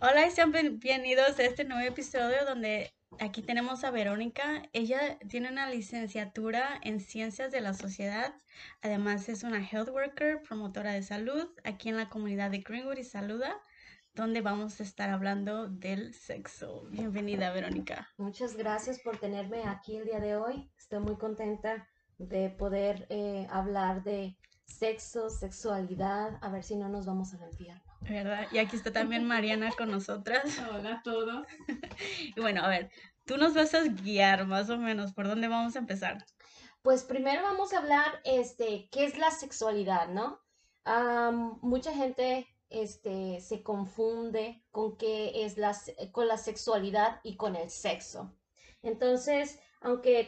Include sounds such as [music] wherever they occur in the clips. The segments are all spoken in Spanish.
Hola y sean bienvenidos a este nuevo episodio donde aquí tenemos a Verónica. Ella tiene una licenciatura en Ciencias de la Sociedad. Además es una health worker, promotora de salud aquí en la comunidad de Greenwood y Saluda, donde vamos a estar hablando del sexo. Bienvenida, Verónica. Muchas gracias por tenerme aquí el día de hoy. Estoy muy contenta de poder eh, hablar de sexo, sexualidad, a ver si no nos vamos a infierno. ¿Verdad? Y aquí está también Mariana con nosotras. [laughs] Hola a todos. [laughs] Y bueno, a ver, tú nos vas a guiar más o menos por dónde vamos a empezar. Pues primero vamos a hablar, este, qué es la sexualidad, ¿no? mucha gente, este, se confunde con qué es la, con la sexualidad y con el sexo. Entonces, aunque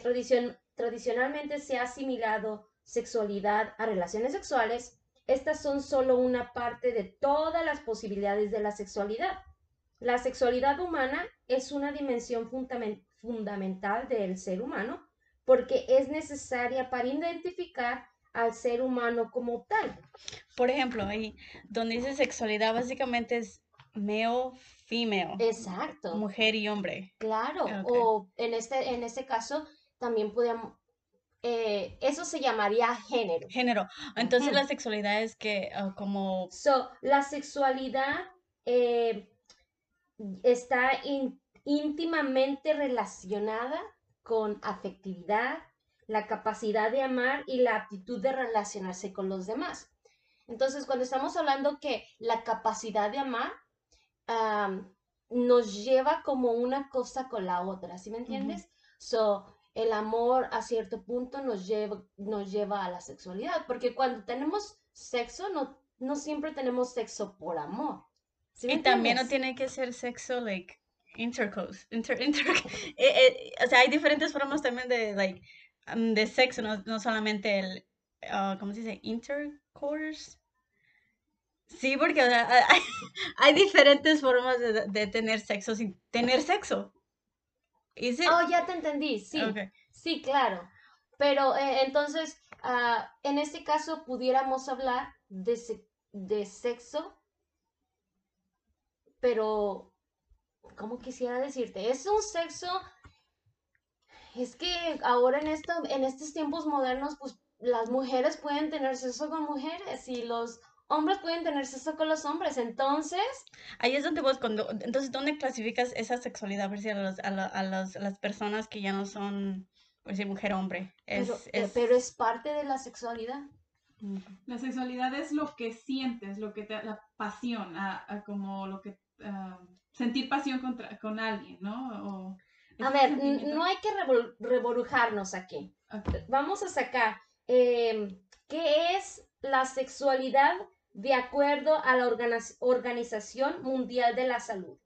tradicionalmente se ha asimilado sexualidad a relaciones sexuales, estas son solo una parte de todas las posibilidades de la sexualidad. La sexualidad humana es una dimensión fundamental del ser humano porque es necesaria para identificar al ser humano como tal. Por ejemplo, ahí donde dice sexualidad básicamente es male, female. Exacto. Mujer y hombre. Claro. O en este, en este caso también podemos, eh, eso se llamaría género. Género. Entonces la sexualidad es que ah, como... So, la sexualidad eh, está íntimamente relacionada con afectividad, la capacidad de amar y la aptitud de relacionarse con los demás. Entonces, cuando estamos hablando que la capacidad de amar nos lleva como una cosa con la otra, ¿sí me entiendes? So, el amor a cierto punto nos lleva, nos lleva a la sexualidad, porque cuando tenemos sexo, no, no siempre tenemos sexo por amor. y también no tiene que ser sexo, like, intercourse. Inter, inter, [laughs] eh, eh, o sea, hay diferentes formas también de, like, um, de sexo, no, solamente el, uh, ¿cómo se dice? Intercourse. Sí, porque [laughs] hay, diferentes formas de, de, tener sexo sin tener sexo. Oh, ya te entendí, sí. Sí, claro. Pero eh, entonces, ah, en este caso, pudiéramos hablar de, de sexo, pero, ¿cómo quisiera decirte? Es un sexo, es que ahora en, esto, en estos tiempos modernos, pues las mujeres pueden tener sexo con mujeres y los hombres pueden tener sexo con los hombres, entonces... Ahí es donde vos, cuando, entonces, ¿dónde clasificas esa sexualidad? Por a, los, a, las personas que ya no son, por decir, mujer-hombre. Es, pero, es... Eh, pero es parte de la sexualidad. La sexualidad es lo que sientes, lo que te, la pasión, a, como lo que, sentir pasión contra, con alguien, ¿no? a ver, no hay que revolujarnos aquí. Vamos a sacar, eh, ¿qué es la sexualidad de acuerdo a la Organización Mundial de la Salud.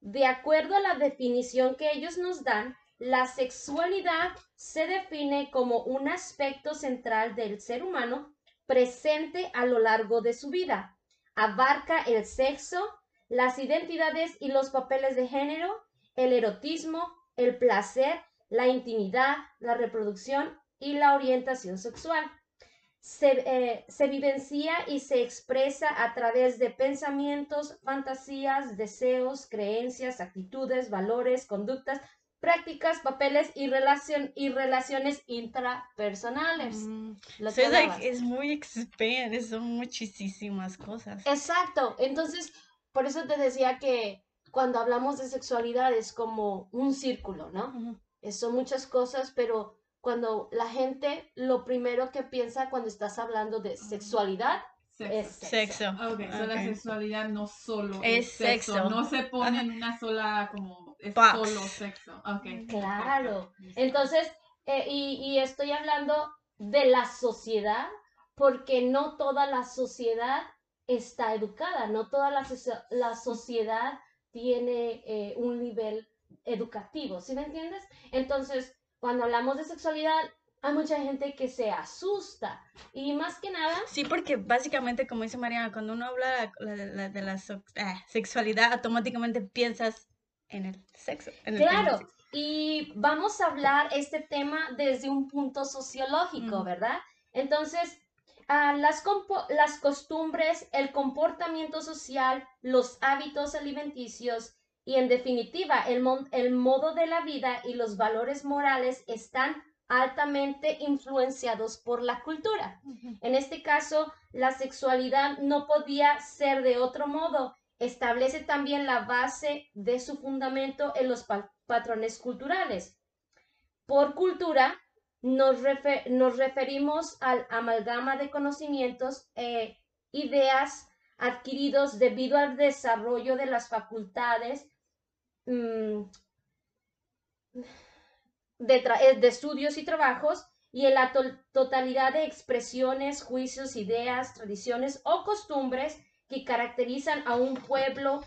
De acuerdo a la definición que ellos nos dan, la sexualidad se define como un aspecto central del ser humano presente a lo largo de su vida. Abarca el sexo, las identidades y los papeles de género, el erotismo, el placer, la intimidad, la reproducción y la orientación sexual se, eh, se, vivencia y se expresa a través de pensamientos, fantasías, deseos, creencias, actitudes, valores, conductas, prácticas, papeles y, relación, y relaciones intrapersonales. Mm. es muy expand, son muchísimas cosas. Exacto, entonces, por eso te decía que cuando hablamos de sexualidad es como un círculo, ¿no? Son muchas cosas, pero cuando la gente lo primero que piensa cuando estás hablando de sexualidad es sexo. Ok, la sexualidad no solo es, sexo. No se pone en una sola como es solo sexo. Okay. Claro. Entonces, eh, y, y estoy hablando de la sociedad porque no toda la sociedad está educada, no toda la, la sociedad tiene eh, un nivel educativo, ¿sí me entiendes? Entonces, cuando hablamos de sexualidad, hay mucha gente que se asusta. Y más que nada... Sí, porque básicamente, como dice Mariana, cuando uno habla de la, ah, sexualidad, automáticamente piensas en el sexo. claro, y vamos a hablar este tema desde un punto sociológico, ¿verdad? Entonces, las, las costumbres, el comportamiento social, los hábitos alimenticios y en definitiva el, el modo de la vida y los valores morales están altamente influenciados por la cultura. En este caso, la sexualidad no podía ser de otro modo. Establece también la base de su fundamento en los patrones culturales. Por cultura, nos, referimos al amalgama de conocimientos e ideas adquiridos debido al desarrollo de las facultades mm, eh, de, estudios y trabajos y en la totalidad de expresiones, juicios, ideas, tradiciones o costumbres que caracterizan a un pueblo,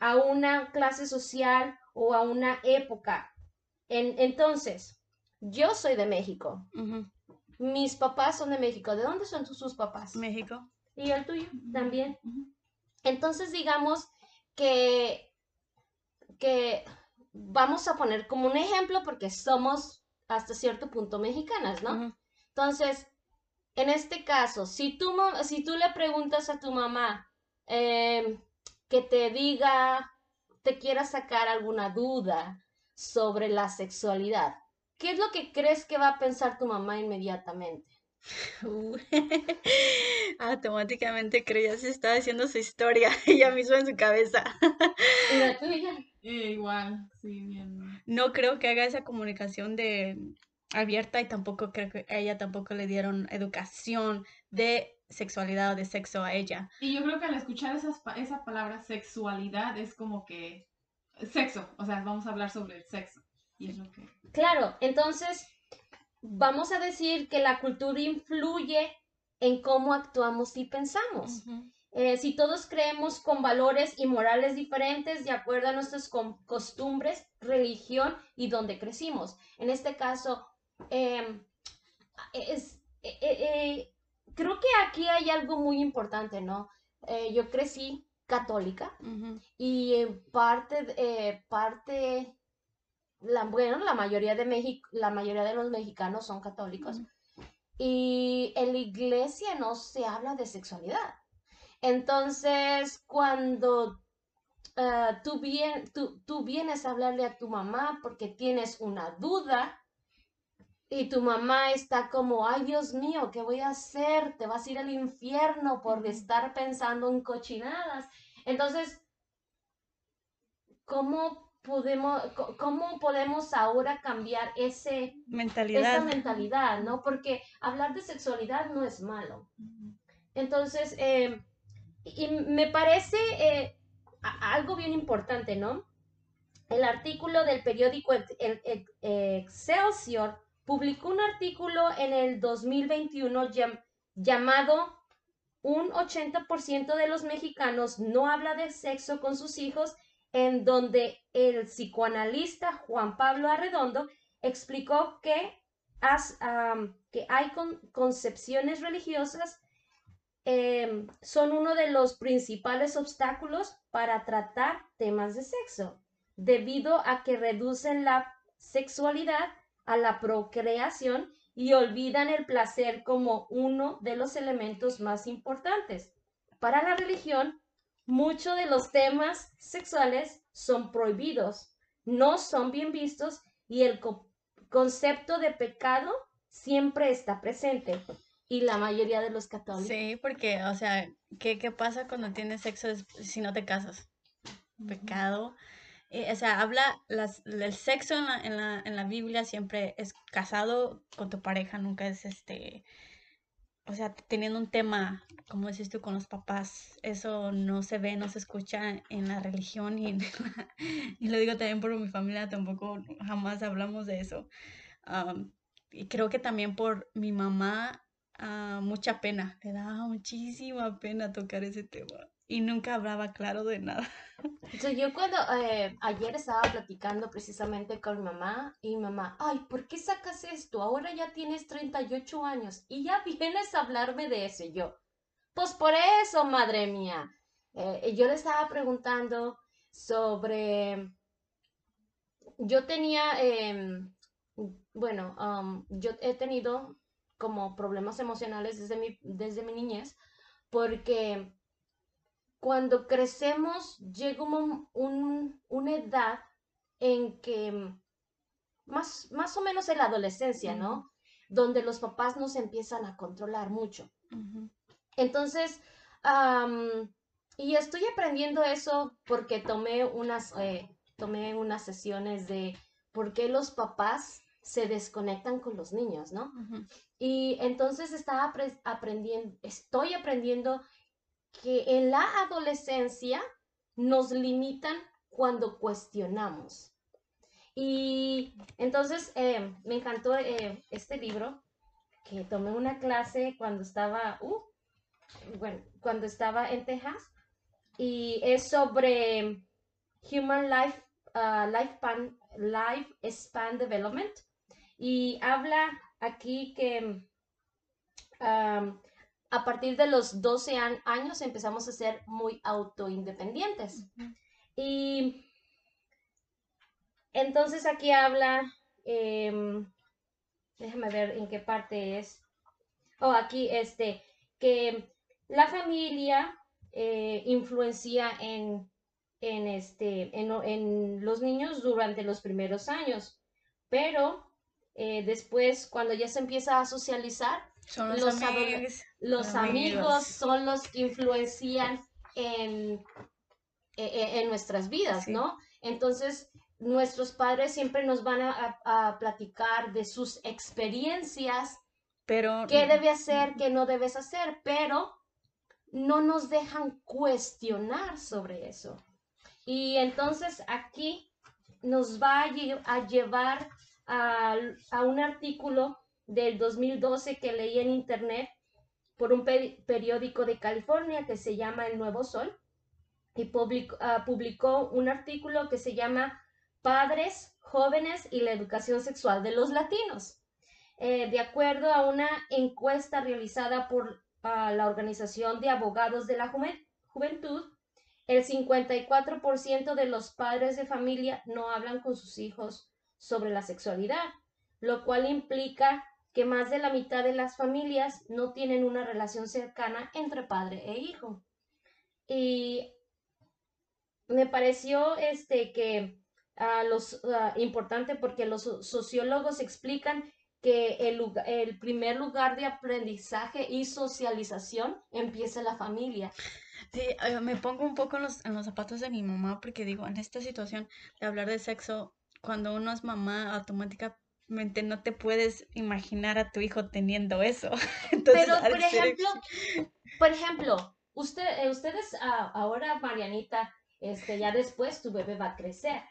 a una clase social o a una época. En, entonces, yo soy de México. Mis papás son de México. ¿De dónde son sus papás? México. ¿Y el tuyo? También. Entonces, digamos que, que vamos a poner como un ejemplo porque somos hasta cierto punto mexicanas, ¿no? Entonces, en este caso, si tú, si tú le preguntas a tu mamá em, que te diga, te quiera sacar alguna duda sobre la sexualidad, ¿qué es lo que crees que va a pensar tu mamá inmediatamente? [laughs] Automáticamente creía si estaba haciendo su historia [laughs] ella misma en su cabeza. ¿Y la tuya? Eh, igual, sí, bien. No creo que haga esa comunicación de abierta y tampoco creo que a ella tampoco le dieron educación de sexualidad o de sexo a ella. Y yo creo que al escuchar esas, esa palabra sexualidad es como que sexo, o sea, vamos a hablar sobre el sexo. Y es lo que... Claro, entonces vamos a decir que la cultura influye en cómo actuamos y pensamos. Eh, si todos creemos con valores y morales diferentes de acuerdo a nuestras costumbres, religión y donde crecimos. En este caso, em, es, eh, eh, creo que aquí hay algo muy importante, ¿no? yo crecí católica y en parte, parte la, bueno, la mayoría de México, la mayoría de los mexicanos son católicos. Y en la iglesia no se habla de sexualidad. Entonces, cuando ah, tú, tú, vienes a hablarle a tu mamá porque tienes una duda y tu mamá está como, ay Dios mío, ¿qué voy a hacer? Te vas a ir al infierno por estar pensando en cochinadas. Entonces, ¿cómo podemos, cómo podemos ahora cambiar ese, mentalidad. esa mentalidad, ¿no? Porque hablar de sexualidad no es malo. Entonces, eh, y me parece eh, algo bien importante, ¿no? El artículo del periódico Excelsior publicó un artículo en el 2021 llamado Un 80% de los mexicanos no habla de sexo con sus hijos, en donde el psicoanalista Juan Pablo Arredondo explicó que, que hay concepciones religiosas Em, son uno de los principales obstáculos para tratar temas de sexo, debido a que reducen la sexualidad a la procreación y olvidan el placer como uno de los elementos más importantes. Para la religión, muchos de los temas sexuales son prohibidos, no son bien vistos y el concepto de pecado siempre está presente y la mayoría de los católicos. Sí, porque, o sea, ¿qué, qué pasa cuando tienes sexo si no te casas? Pecado. Eh, o sea, habla, las, el sexo en la, en, la, en la Biblia siempre es casado con tu pareja, nunca es este, o sea, teniendo un tema, como dices tú, con los papás, eso no se ve, no se escucha en la religión y, [laughs] y lo digo también por mi familia, tampoco jamás hablamos de eso. y creo que también por mi mamá, Ah, mucha pena, le daba muchísima pena tocar ese tema y nunca hablaba claro de nada. [laughs] yo cuando eh, ayer estaba platicando precisamente con mamá y mamá, ay, ¿por qué sacas esto? Ahora ya tienes 38 años y ya [laughs] vienes a hablarme de eso. yo, pues por eso, madre mía. Eh, yo le estaba preguntando sobre, yo tenía, em, bueno, um, yo he tenido como problemas emocionales desde mi, desde mi niñez, porque cuando crecemos llega un, una edad en que más, más o menos en la adolescencia, ¿no? Donde los papás nos empiezan a controlar mucho. Entonces, y estoy aprendiendo eso porque tomé unas, eh, tomé unas sesiones de por qué los papás se desconectan con los niños, ¿no? Y entonces estaba aprendiendo, estoy aprendiendo que en la adolescencia nos limitan cuando cuestionamos. Y entonces eh, me encantó eh, este libro que tomé una clase cuando estaba, uh, bueno, cuando estaba en Texas y es sobre Human Life, uh, Life, Span Development y habla aquí que um, a partir de los 12 años empezamos a ser muy autoindependientes. Y entonces aquí habla, em, déjame ver en qué parte es. Oh, aquí este, que la familia eh, influencia en, en, este, en, los niños durante los primeros años, pero eh, después, cuando ya se empieza a socializar, son los, amigos, los amigos. son los que influencian en, e, e, en, nuestras vidas, ¿no? Entonces, nuestros padres siempre nos van a, platicar de sus experiencias, pero qué debe hacer, qué no debes hacer, pero no nos dejan cuestionar sobre eso. Y entonces aquí nos va a, llevar a, un artículo del 2012 que leí en internet por un periódico de California que se llama El Nuevo Sol y ah, publicó un artículo que se llama Padres, Jóvenes y la Educación Sexual de los Latinos. Eh, de acuerdo a una encuesta realizada por la Organización de Abogados de la Juventud, el 54% de los padres de familia no hablan con sus hijos sobre la sexualidad, lo cual implica que más de la mitad de las familias no tienen una relación cercana entre padre e hijo. Y me pareció este que uh, los importante porque los sociólogos explican que el, el primer lugar de aprendizaje y socialización empieza en la familia. Eh, me pongo un poco en los, en los zapatos de mi mamá porque digo, en esta situación de hablar de sexo, cuando uno es mamá, automáticamente no te puedes imaginar a tu hijo teniendo eso. [laughs] Pero, por ejemplo, por ejemplo, usted, eh, ustedes ah, ahora, Marianita, este, ya después tu bebé va a crecer.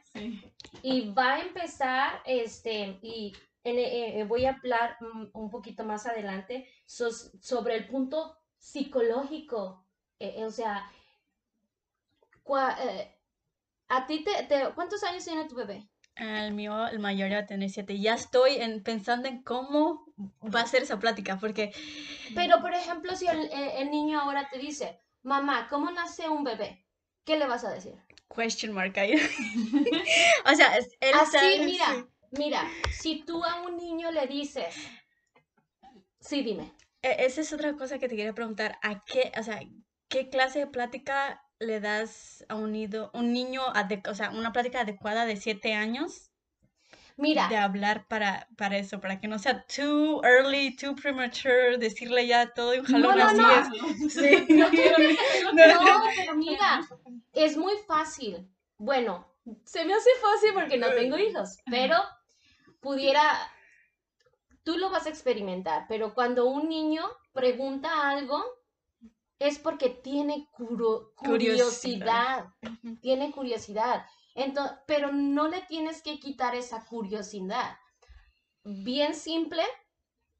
Y va a empezar, este, y eh, eh, voy a hablar un poquito más adelante sobre el punto psicológico. Eh, o sea, ¿a ti te, cuántos años tiene tu bebé? El mío, el mayor va a tener siete. Ya estoy en, pensando en cómo va a ser esa plática, porque... Pero, por ejemplo, si el, el niño ahora te dice, mamá, ¿cómo nace un bebé? ¿Qué le vas a decir? Question mark ahí. [laughs] o sea, él Así, mira, Mira, si tú a un niño le dices, sí, dime. E, esa es otra cosa que te quería preguntar. ¿A qué, o sea, qué clase de plática le das a un, nido, un niño, o sea, una plática adecuada de siete años? Mira. De hablar para, para eso, para que no sea too early, too premature, decirle ya todo y un jalón no, no, así [laughs] [laughs] no. [laughs] Sí. no, pero mira, es muy fácil. Bueno, se me hace fácil porque no tengo hijos, pero pudiera, tú lo vas a experimentar, pero cuando un niño pregunta algo, es porque tiene curiosidad, tiene curiosidad. Entonces, pero no le tienes que quitar esa curiosidad. Bien simple,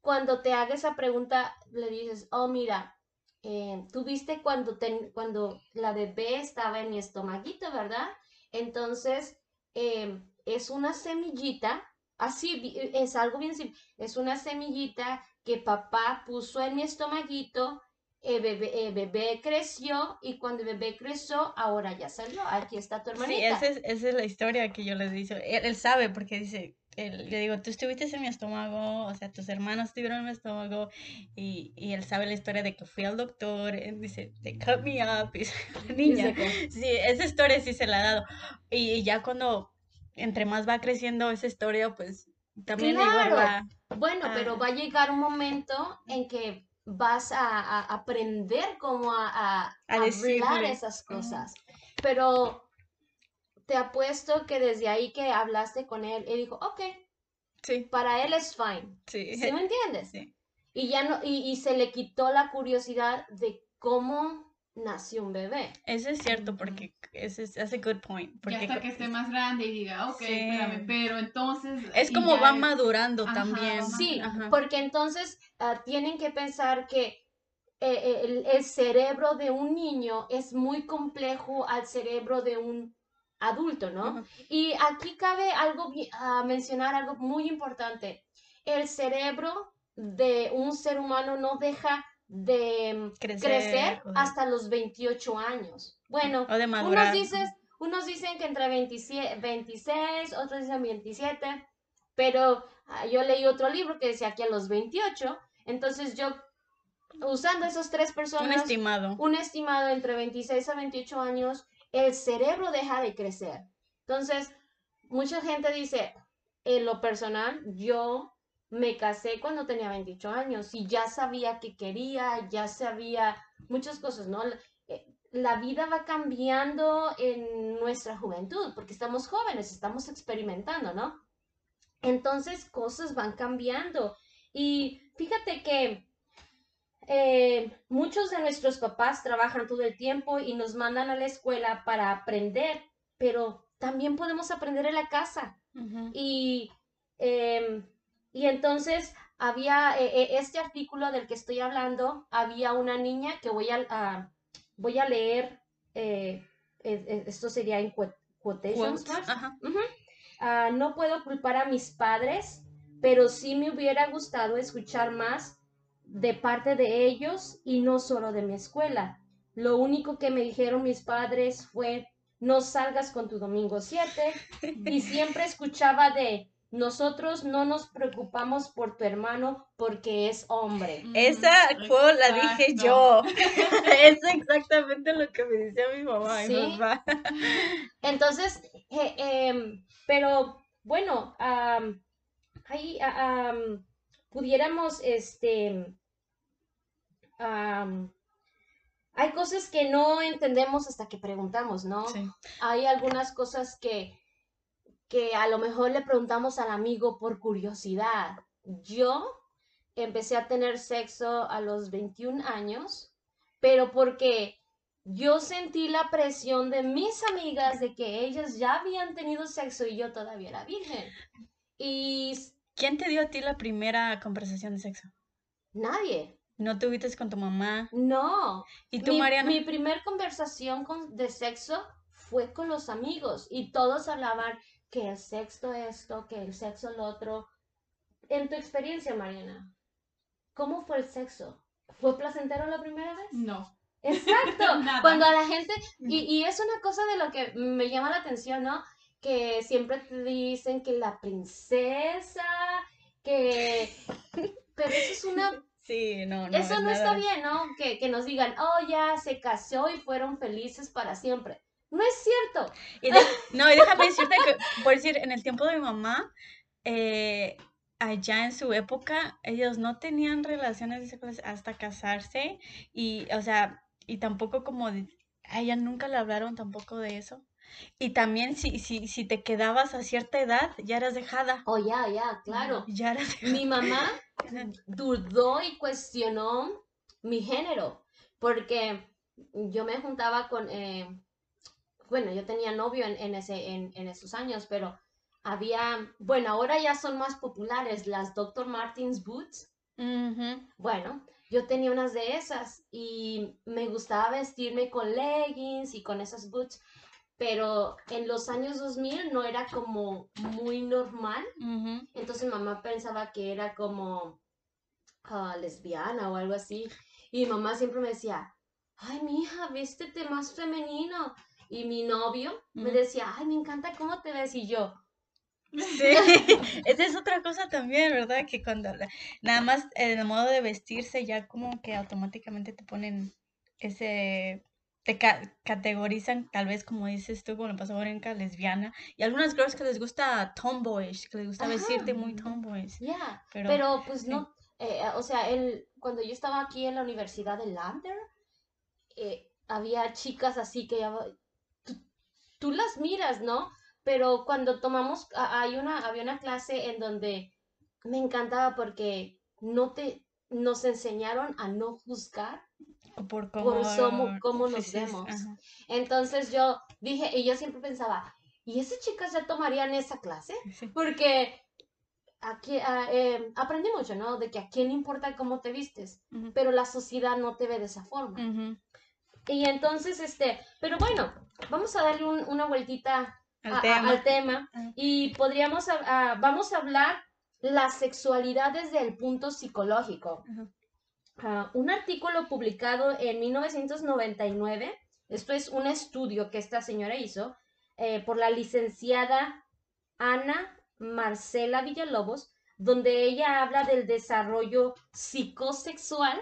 cuando te haga esa pregunta, le dices, oh, mira, eh, tú viste cuando, cuando la bebé estaba en mi estomaguito, ¿verdad? Entonces, eh, es una semillita Así, es algo bien simple. Es una semillita que papá puso en mi estomaguito, el bebé, bebé, creció y cuando el bebé creció, ahora ya salió. Aquí está tu hermanita. Sí, esa es, esa es la historia que yo les dice. Él, él, sabe porque dice, le digo, tú estuviste en mi estómago, o sea, tus hermanos estuvieron en mi estómago, y, y él sabe la historia de que fui al doctor, él dice, they cut me up, [laughs] y niña, sí, esa historia sí se la ha dado, y, ya cuando, entre más va creciendo esa historia, pues, también claro. va, Bueno, pero va a llegar un momento en que vas a, aprender cómo a, a, hablar esas cosas, pero te apuesto que desde ahí que hablaste con él, él dijo, ok, sí. para él es fine. Sí. ¿Sí me entiendes? Sí. Y ya no, y, y se le quitó la curiosidad de cómo nació un bebé. Eso es cierto, porque ese es a good point. Porque hasta que esté más grande y diga, ok, espérame, pero entonces... Es como va madurando también. Sí, porque entonces ah, tienen que pensar que eh, el, el, cerebro de un niño es muy complejo al cerebro de un adulto, ¿no? Y aquí cabe algo, a mencionar algo muy importante. El cerebro de un ser humano no deja de crecer, hasta los 28 años. Bueno, unos, dices, unos dicen que entre 26, otros dicen 27, pero ah, yo leí otro libro que decía que a los 28, entonces yo usando esos tres personas, un estimado, un estimado entre 26 a 28 años, el cerebro deja de crecer. Entonces, mucha gente dice, en lo personal, yo me casé cuando tenía 28 años y ya sabía que quería, ya sabía muchas cosas, ¿no? Eh, la vida va cambiando en nuestra juventud porque estamos jóvenes, estamos experimentando, ¿no? Entonces, cosas van cambiando. Y fíjate que eh, muchos de nuestros papás trabajan todo el tiempo y nos mandan a la escuela para aprender, pero también podemos aprender en la casa. Y, em, y entonces había eh, este artículo del que estoy hablando, había una niña que voy a, voy a leer, eh, esto sería en quotations. Ah, no puedo culpar a mis padres, pero sí me hubiera gustado escuchar más de parte de ellos y no solo de mi escuela. Lo único que me dijeron mis padres fue, no salgas con tu domingo 7 y siempre escuchaba de, nosotros no nos preocupamos por tu hermano porque es hombre. Esa fue la dije yo. [laughs] es exactamente lo que me decía mi mamá. ¿Sí? Entonces, eh, em, pero bueno, ahí pudiéramos, este, hay cosas que no entendemos hasta que preguntamos, ¿no? Hay algunas cosas que, que a lo mejor le preguntamos al amigo por curiosidad. Yo empecé a tener sexo a los 21 años, pero porque yo sentí la presión de mis amigas de que ellas ya habían tenido sexo y yo todavía era virgen. Y ¿Quién te dio a ti la primera conversación de sexo? Nadie. ¿No tuviste con tu mamá? No. ¿Y tú, mi, Mariana? Mi primer conversación con, de sexo fue con los amigos y todos hablaban que el sexo esto, que el sexo lo otro. En tu experiencia, Mariana, ¿cómo fue el sexo? ¿Fue placentero la primera vez? No. Exacto. [laughs] Cuando a la gente, y, y es una cosa de lo que me llama la atención, ¿no? que siempre te dicen que la princesa, que... [laughs] Pero eso es una... Sí, no, no. Eso no está bien, ¿no? Que, que, nos digan, oh, ya se casó y fueron felices para siempre. No es cierto. [laughs] no, y déjame decirte que, por decir, en el tiempo de mi mamá, eh, allá en su época, ellos no tenían relaciones hasta casarse y, o sea, y tampoco como, a ella nunca le hablaron tampoco de eso. Y también si, si, si te quedabas a cierta edad, ya eras dejada. Oh, ya, ya, claro. Ya eras Mi mamá dudó y cuestionó mi género, porque yo me juntaba con, eh, bueno, yo tenía novio en, ese, en, esos años, pero había, bueno, ahora ya son más populares las Dr. Martins Boots. Bueno, yo tenía unas de esas y me gustaba vestirme con leggings y con esas boots pero en los años 2000 no era como muy normal. Entonces mamá pensaba que era como ah, lesbiana o algo así. Y mamá siempre me decía, ay, mi hija, vístete más femenino. Y mi novio me decía, ay, me encanta cómo te ves. Y yo, Sí, [laughs] esa es otra cosa también, ¿verdad? Que cuando nada más el modo de vestirse ya como que automáticamente te ponen ese, te categorizan tal vez como dices tú, como pasó Borenka, lesbiana. Y algunas girls que les gusta tomboyish, que les gusta vestirte muy tomboyish. Ya, pero, pues no, eh, o sea, el, cuando yo estaba aquí en la Universidad de Lander, eh, había chicas así que ya, tú, las miras, ¿no? Pero cuando tomamos, hay una, había una clase en donde me encantaba porque no te, nos enseñaron a no juzgar por cómo, nos vemos. Entonces yo dije, y yo siempre pensaba, ¿y esas chicas ya tomarían esa clase? Porque aquí ah, eh, aprendí mucho, ¿no? De que a quién importa cómo te vistes, pero la sociedad no te ve de esa forma. Y entonces, este, pero bueno, vamos a darle una vueltita al tema, y podríamos, vamos a hablar la sexualidad desde el punto psicológico. Ah, un artículo publicado en 1999, esto es un estudio que esta señora hizo eh, por la licenciada Ana Marcela Villalobos, donde ella habla del desarrollo psicosexual.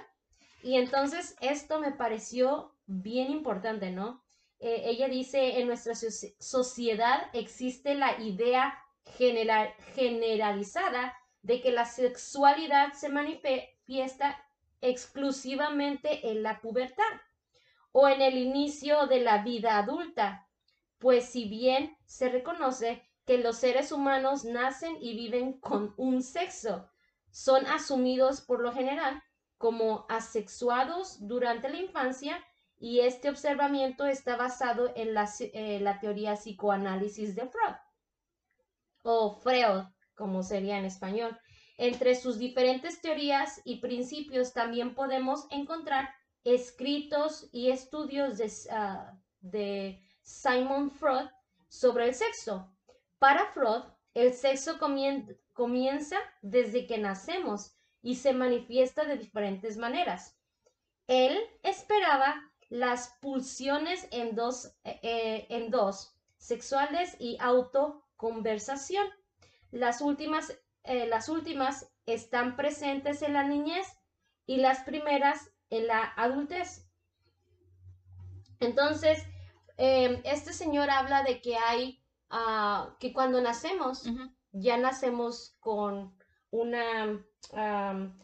Y entonces esto me pareció bien importante, ¿no? Eh, ella dice, en nuestra sociedad existe la idea general generalizada de que la sexualidad se manifiesta exclusivamente en la pubertad o en el inicio de la vida adulta, pues si bien se reconoce que los seres humanos nacen y viven con un sexo, son asumidos por lo general como asexuados durante la infancia y este observamiento está basado en la, eh, la teoría psicoanálisis de Freud o Freud, como sería en español. Entre sus diferentes teorías y principios también podemos encontrar escritos y estudios de, ah, de Simon Freud sobre el sexo. Para Freud, el sexo comienza desde que nacemos y se manifiesta de diferentes maneras. Él esperaba las pulsiones en dos, eh, eh, en dos sexuales y autoconversación. Las últimas, eh, las últimas están presentes en la niñez y las primeras en la adultez. Entonces, este señor habla de que hay Ah, que cuando nacemos, ya nacemos con una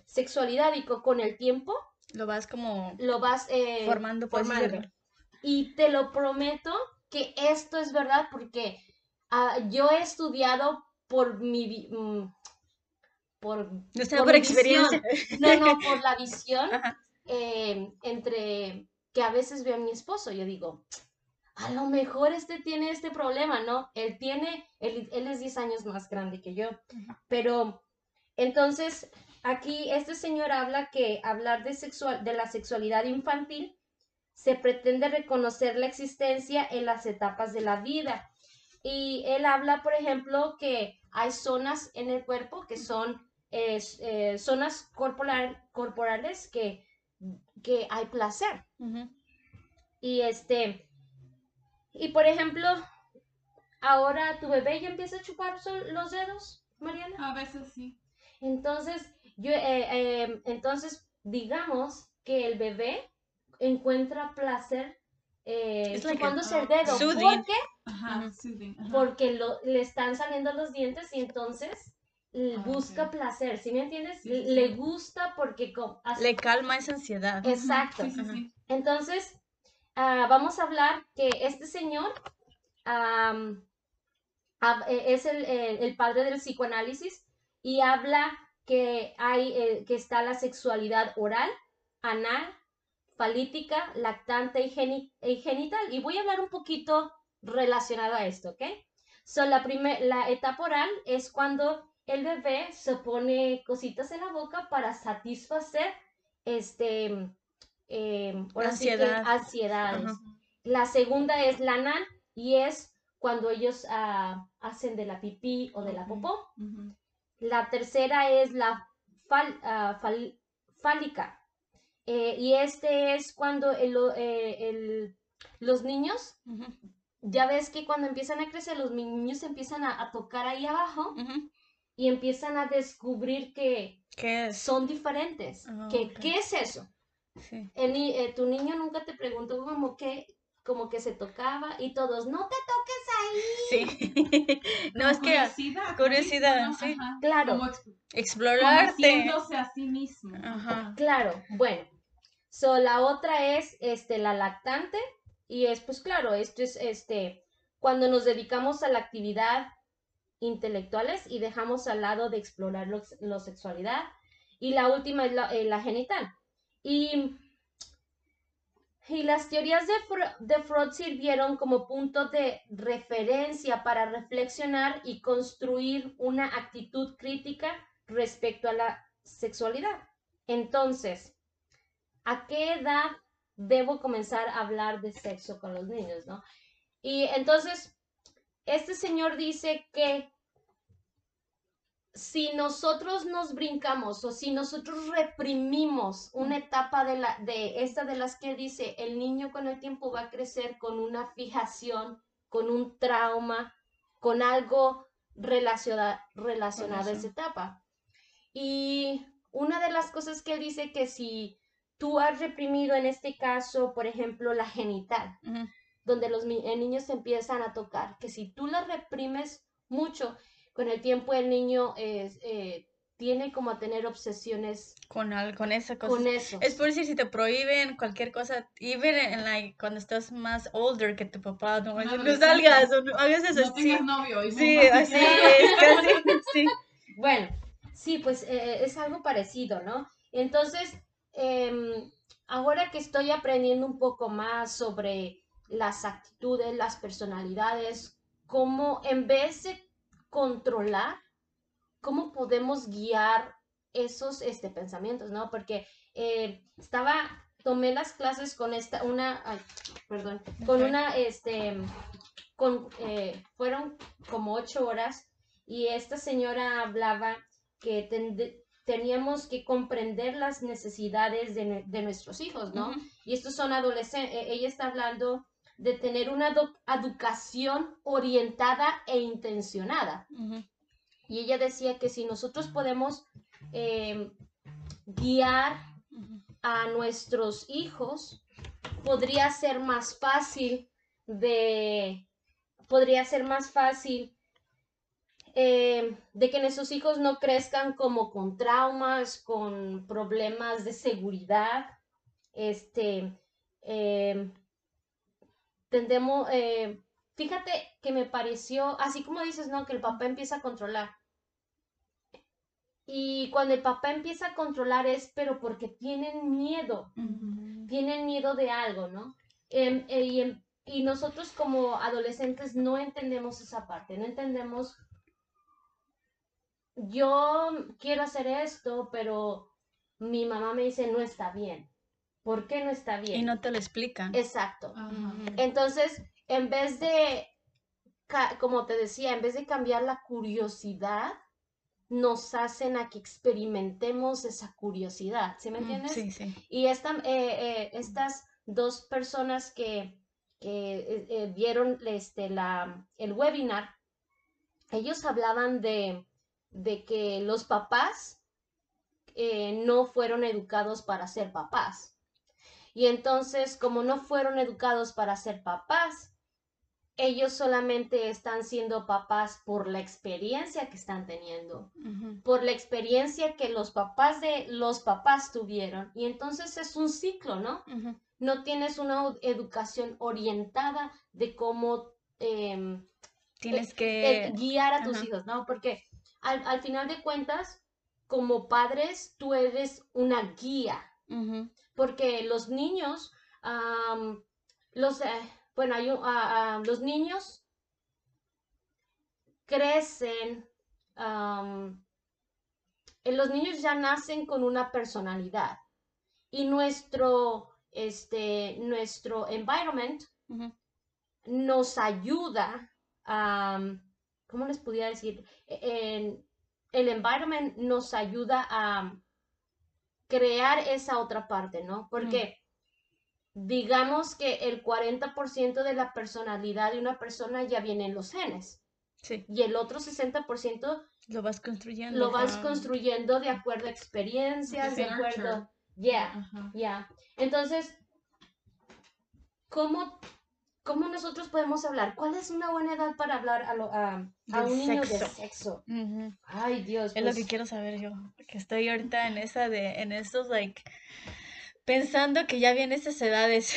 sexualidad y con el tiempo. Lo vas como... Lo vas eh, formando, formando. Y te lo prometo que esto es verdad porque ah, yo he estudiado por mi... Mm, por, no por, experiencia. No, no, [laughs] por la visión eh, entre que a veces veo a mi esposo. Yo digo, a lo mejor este tiene este problema, ¿no? Él tiene, él, es 10 años más grande que yo, pero entonces aquí este señor habla que hablar de, sexual, de la sexualidad infantil se pretende reconocer la existencia en las etapas de la vida. Y él habla, por ejemplo, que hay zonas en el cuerpo que son eh, zonas corporal, corporales que, que hay placer. Y este, y por ejemplo, ahora tu bebé ya empieza a chupar los dedos, Mariana. A veces sí. Entonces, yo, eh, em, entonces, digamos que el bebé encuentra placer eh, chupándose el dedo. ¿Por qué? Ajá, Porque lo, le están saliendo los dientes y entonces ah, busca placer, ¿sí me entiendes? le gusta porque... Le calma esa ansiedad. Exacto. Entonces, Ah, vamos a hablar que este señor e, es el, padre del psicoanálisis y habla que, hay, eh, que está la sexualidad oral, anal, falítica, lactante y, genital. Y voy a hablar un poquito relacionado a esto, ¿ok? So, la, la etapa oral es cuando el bebé se pone cositas en la boca para satisfacer este, eh, ansiedades. La segunda es la NAN y es cuando ellos ah, hacen de la pipí o de la popó. La tercera es la ah, fálica. Eh, y este es cuando eh, los niños ya ves que cuando empiezan a crecer, los niños empiezan a, tocar ahí abajo y empiezan a descubrir que son diferentes. Ah, que, ¿Qué es eso? Eh, tu niño nunca te preguntó como que, como que se tocaba y todos, no te toques ahí. Sí. [laughs] no, es que curiosidad, curiosidad sí. Claro. Como explorarte. a sí mismo. Ajá. Claro, bueno. So, la otra es este, la lactante y es, pues claro, esto es este, cuando nos dedicamos a la actividad intelectuales y dejamos al lado de explorar la sexualidad. Y la última es la, eh, genital. Y, y, las teorías de, de Freud sirvieron como punto de referencia para reflexionar y construir una actitud crítica respecto a la sexualidad. Entonces, ¿a qué edad debo comenzar a hablar de sexo con los niños, no? Y entonces, este señor dice que si nosotros nos brincamos o si nosotros reprimimos una etapa de, la, de esta de las que dice, el niño con el tiempo va a crecer con una fijación, con un trauma, con algo relacionado a esa etapa. Y una de las cosas que él dice que si tú has reprimido en este caso, por ejemplo, la genital, donde los niños empiezan a tocar, que si tú la reprimes mucho, con el tiempo el niño es, eh, tiene como a tener obsesiones con, con esa cosa. Con eso. Es por decir, si te prohíben cualquier cosa, even en like, cuando estás más older que tu papá, no, no, salgas, o a veces no así. novio. Y sí, así es, [laughs] casi, sí. Bueno, sí, pues eh, es algo parecido, ¿no? Entonces, em, ahora que estoy aprendiendo un poco más sobre las actitudes, las personalidades, cómo en vez de controlar, cómo podemos guiar esos este, pensamientos, ¿no? Porque eh, estaba, tomé las clases con esta, una, perdón, con una, este, con, eh, fueron como ocho horas y esta señora hablaba que teníamos que comprender las necesidades de, nuestros hijos, ¿no? Y estos son adolescentes, ella está hablando de tener una educación orientada e intencionada. Y ella decía que si nosotros podemos em, guiar a nuestros hijos, podría ser más fácil de, podría ser más fácil em, de que nuestros hijos no crezcan como con traumas, con problemas de seguridad, este, em, tendemos, eh, fíjate que me pareció, así como dices, ¿no? Que el papá empieza a controlar. Y cuando el papá empieza a controlar es, pero porque tienen miedo, tienen miedo de algo, ¿no? Em, eh, y, em, y nosotros como adolescentes no entendemos esa parte, no entendemos, yo quiero hacer esto, pero mi mamá me dice, no está bien. ¿Por qué no está bien? Y no te lo explican. Exacto. Entonces, en vez de, como te decía, en vez de cambiar la curiosidad, nos hacen a que experimentemos esa curiosidad, ¿sí me mm, entiendes? Sí, sí. Y esta, eh, eh, estas dos personas que, que eh, vieron este, la, el webinar, ellos hablaban de, de que los papás no fueron educados para ser papás. Y entonces, como no fueron educados para ser papás, ellos solamente están siendo papás por la experiencia que están teniendo, por la experiencia que los papás de los papás tuvieron. Y entonces es un ciclo, ¿no? No tienes una educación orientada de cómo em, tienes eh, que eh, guiar a tus hijos, ¿no? Porque al, al, final de cuentas, como padres, tú eres una guía porque los niños, los, eh, bueno, hay, los niños crecen, los niños ya nacen con una personalidad. Y nuestro, este, nuestro environment nos ayuda a, ¿cómo les podría decir? E, el environment nos ayuda a crear esa otra parte, ¿no? Porque digamos que el 40% de la personalidad de una persona ya viene en los genes. Sí. Y el otro 60% Lo vas construyendo. lo vas construyendo de acuerdo a experiencias, de acuerdo. Ya, Ajá. ya. Entonces, ¿cómo, ¿cómo nosotros podemos hablar? ¿Cuál es una buena edad para hablar a, lo- a, a Del un niño de sexo. sexo? Ay, Dios. Es lo pues, que quiero saber yo, que estoy ahorita en esa de, en estos, like, pensando que ya vienen esas edades.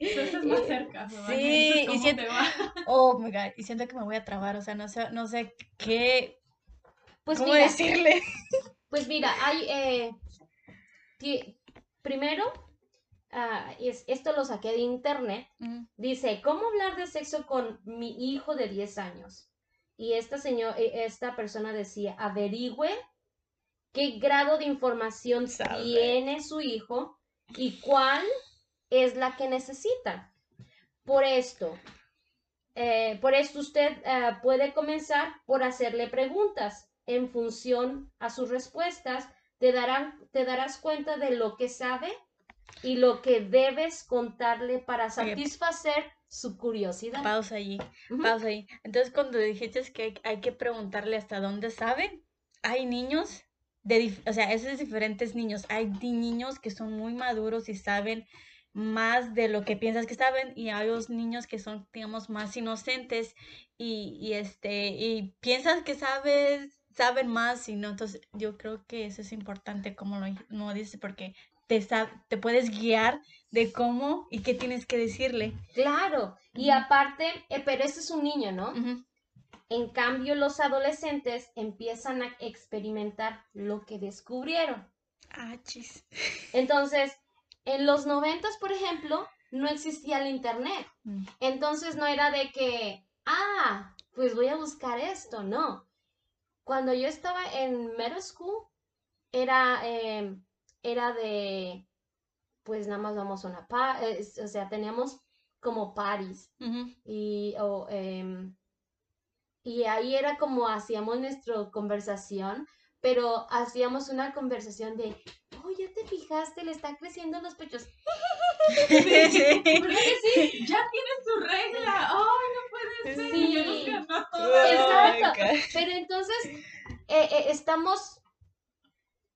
Entonces es más cerca. Sí, Entonces, y ¿cómo siento- te va? Oh my God, y siento que me voy a trabar, o sea, no sé, no sé qué, Pues cómo mira, decirle. Pues mira, hay, eh, primero, ah, es, esto lo saqué de internet, Ujú. dice, ¿cómo hablar de sexo con mi hijo de 10 años? Y esta, señor, eh, esta persona decía, averigüe qué grado de información tiene su hijo y cuál es la que necesita. Por esto, eh, por esto usted eh, puede comenzar por hacerle preguntas. En función a sus respuestas, te, darán, te darás cuenta de lo que sabe y lo que debes contarle para satisfacer su curiosidad. Pausa allí, pausa ahí. Entonces, cuando dijiste que hay, hay que preguntarle hasta dónde saben, hay niños de, o sea, esos diferentes niños. Hay niños que son muy maduros y saben más de lo que piensas que saben y hay otros niños que son, digamos, más inocentes y, y este, y piensas que sabes, saben más y no. Entonces, yo creo que eso es importante, como lo no dices, porque te, puedes guiar de cómo y qué tienes que decirle. Claro, y aparte, eh, pero ese es un niño, ¿no? En cambio, los adolescentes empiezan a experimentar lo que descubrieron. Ah, chis. [laughs] Entonces, en los noventas, por ejemplo, no existía el internet. Mm. Entonces no era de que, ah, pues voy a buscar esto, no. Cuando yo estaba en middle school, era, eh, era de, pues nada más vamos a una, pa eh, o sea, teníamos como parties Ujú. y, o, em, y ahí era como hacíamos nuestra conversación, pero hacíamos una conversación de, oh, ya te fijaste, le está creciendo los pechos. [laughs] Sí. ¿Verdad que sí? Ya tienes tu regla. Ay, no puede ser. Sí. Yo nunca no. Oh Exacto. Pero entonces eh, eh, estamos,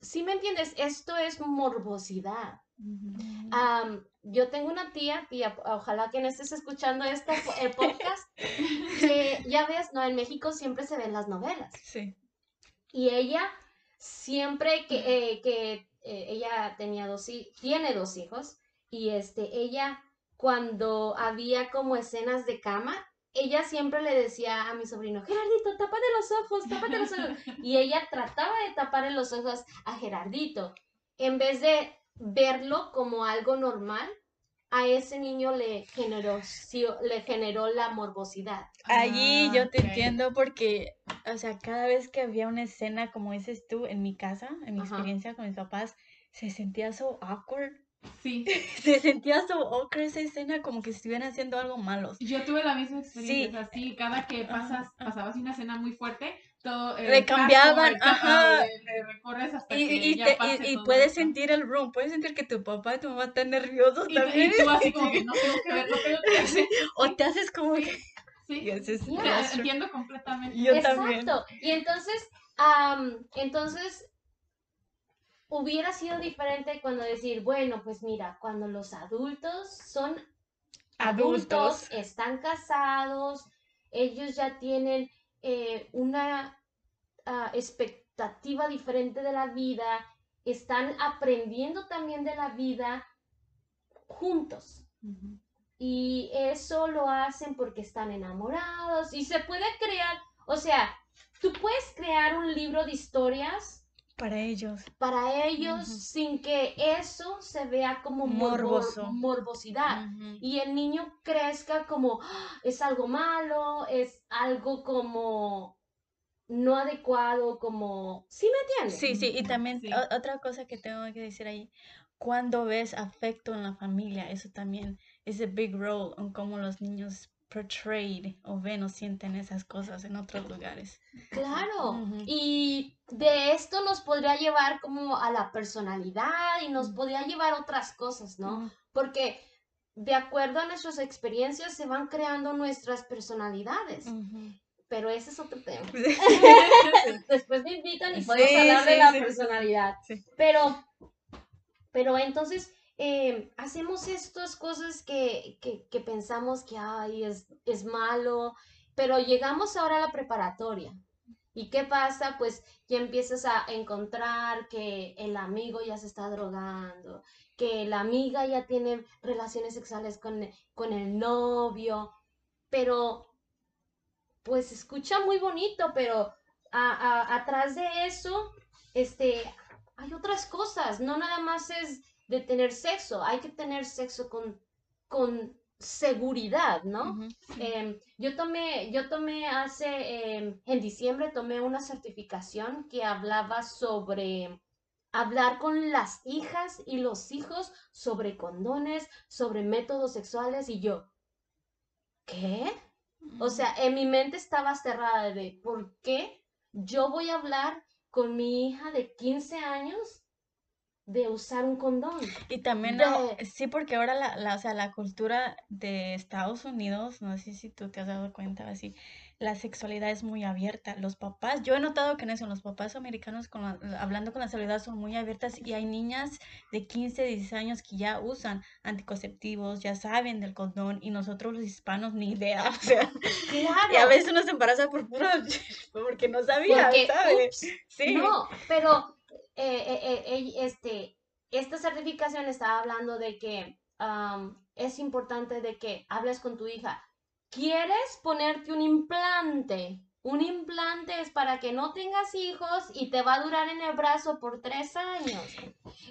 ¿sí me entiendes? Esto es morbosidad. Yo tengo una tía, tía, ojalá que no estés escuchando este podcast, [laughs] que ya ves, no, en México siempre se ven las novelas. Sí. Y ella siempre que, eh, que eh, ella tenía dos, tiene dos hijos, y este, ella cuando había como escenas de cama, ella siempre le decía a mi sobrino, Gerardito, tápate los ojos, tápate los ojos. [laughs] Y ella trataba de taparle los ojos a Gerardito. En vez de verlo como algo normal, a ese niño le generó, le generó la morbosidad. Allí Ah, yo te entiendo porque, o sea, cada vez que había una escena como dices tú en mi casa, en mi Ajá. experiencia con mis papás, se sentía so awkward. Sí, Se sentía so awkward esa escena como que estuvieran haciendo algo malos. yo tuve la misma experiencia. Sí. o sea, sí, cada que pasas, pasabas una escena muy fuerte, todo. eh, Le cambiaban, ajá, ajá. Le, le recorres hasta Y, que y, ya te- y- pase y todo puedes esto. sentir el room, puedes sentir que tu papá y tu mamá están nerviosos Y, también. y tú así como que [laughs] no tengo que ver, no tengo que ver. O te haces como que... Sí, Yes, Yeah. entiendo completamente. Yo Exacto. también. Y entonces, am, entonces, hubiera sido diferente cuando decir, bueno, pues mira, cuando los adultos son adultos, Adultos. están casados, ellos ya tienen eh, una ah, expectativa diferente de la vida, están aprendiendo también de la vida juntos. Y eso lo hacen porque están enamorados y se puede crear, o sea, tú puedes crear un libro de historias Para ellos. para ellos sin que eso se vea como morbo- Morboso. morbosidad. Y el niño crezca como "Ah, es algo malo, es algo como no adecuado, como... ¿Sí me entiendes? Sí, sí, y también Sí. otra cosa que tengo que decir ahí, cuando ves afecto en la familia, eso también es a big role en cómo los niños portrayed o ven o sienten esas cosas en otros lugares. Claro, y de esto nos podría llevar como a la personalidad y nos podría llevar a otras cosas, ¿no? Porque de acuerdo a nuestras experiencias se van creando nuestras personalidades. Pero ese es otro tema. [laughs] Después me invitan y podemos hablar de la personalidad. Pero, pero entonces eh, hacemos estas cosas que, que, pensamos que ay, es, es malo, pero llegamos ahora a la preparatoria. ¿Y qué pasa? Pues ya empiezas a encontrar que el amigo ya se está drogando, que la amiga ya tiene relaciones sexuales con, con el novio, pero pues escucha muy bonito, pero atrás de eso, este, hay otras cosas, no nada más es de tener sexo, hay que tener sexo con, con seguridad, ¿no? Em, yo tomé, yo tomé hace, em, en diciembre tomé una certificación que hablaba sobre hablar con las hijas y los hijos sobre condones, sobre métodos sexuales y yo, ¿qué? O sea, en mi mente estaba cerrada de, ¿por qué yo voy a hablar con mi hija de 15 años de usar un condón. Y también, no, sí, porque ahora la, la, o sea, la cultura de Estados Unidos, no sé si tú te has dado cuenta, así, la sexualidad es muy abierta. Los papás, yo he notado que en eso, los papás americanos con hablando con la sexualidad son muy abiertas y hay niñas de 15, 16 años que ya usan anticonceptivos, ya saben del condón y nosotros los hispanos ni idea, o sea, claro. [laughs] y a veces uno se embaraza por puro, [laughs] porque no sabía, ¿sabes? Sí. No, pero eh, eh, eh, este, esta certificación estaba hablando de que es importante de que hables con tu hija. ¿Quieres ponerte un implante? Un implante es para que no tengas hijos y te va a durar en el brazo por tres años.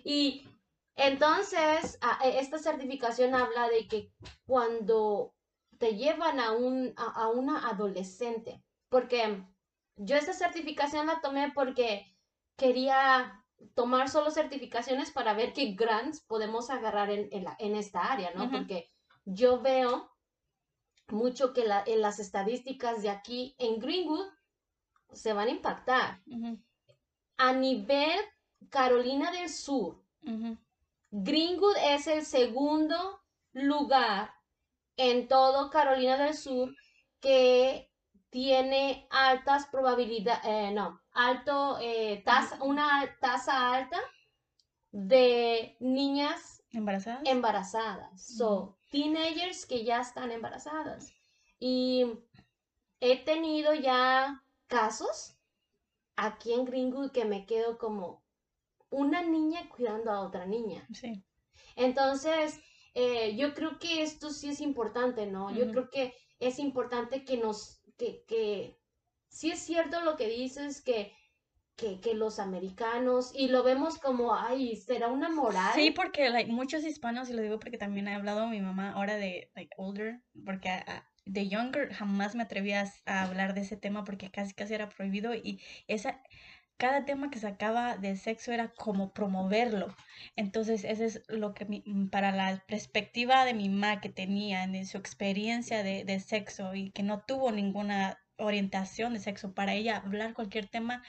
Y entonces, e, esta certificación habla de que cuando te llevan a, un, a una adolescente, porque yo esta certificación la tomé porque quería tomar solo certificaciones para ver qué grants podemos agarrar en, en, esta área, ¿no? Porque yo veo mucho que en las estadísticas de aquí en Greenwood se van a impactar. A nivel Carolina del Sur, Greenwood es el segundo lugar en todo Carolina del Sur que tiene altas probabilidades, eh, no, alto, eh, tasa, una tasa alta de niñas embarazadas. Embarazadas. So, teenagers que ya están embarazadas. Y he tenido ya casos aquí en Greenwood que me quedo como una niña cuidando a otra niña. Sí. Entonces, eh, yo creo que esto sí es importante, ¿no? Yo creo que es importante que nos que, que sí es cierto lo que dices, que, que, que, los americanos, y lo vemos como, ay, será una moral. Sí, porque like, muchos hispanos, y lo digo porque también he hablado a mi mamá ahora de like, older, porque de younger jamás me atrevía a hablar de ese tema porque casi casi era prohibido y esa cada tema que sacaba de sexo era como promoverlo. Entonces, ese es lo que para la perspectiva de mi mamá que tenía en su experiencia de, de sexo y que no tuvo ninguna orientación de sexo. Para ella, hablar cualquier tema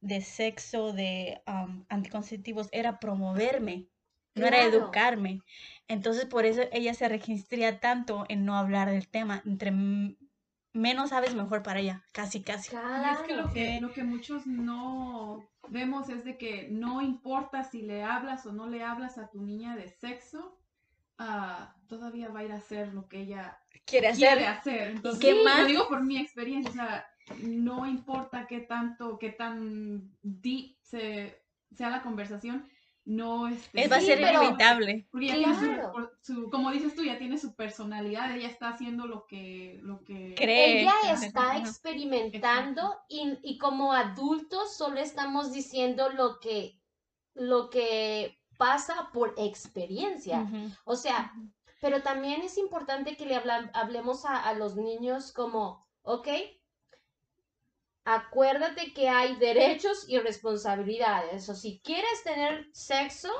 de sexo, de anticonceptivos, era promoverme, no era educarme. Entonces, por eso ella se registría tanto en no hablar del tema. Entre menos sabes, mejor para ella, casi, casi. Y es que lo, que lo que muchos no vemos es de que no importa si le hablas o no le hablas a tu niña de sexo, uh, todavía va a ir a hacer lo que ella quiere hacer. hacer. Entonces, ¿Qué más? Lo digo por mi experiencia, o sea, no importa qué tanto, qué tan deep se, sea la conversación, no este, va a ser inevitable. como dices tú, ya tiene su personalidad, ella está haciendo lo que, lo que cree. Ella está experimentando y, y, como adultos solo estamos diciendo lo que, lo que pasa por experiencia. O sea, pero también es importante que le hablemos a, a los niños como, ok, acuérdate que hay derechos y responsabilidades. O si quieres tener sexo,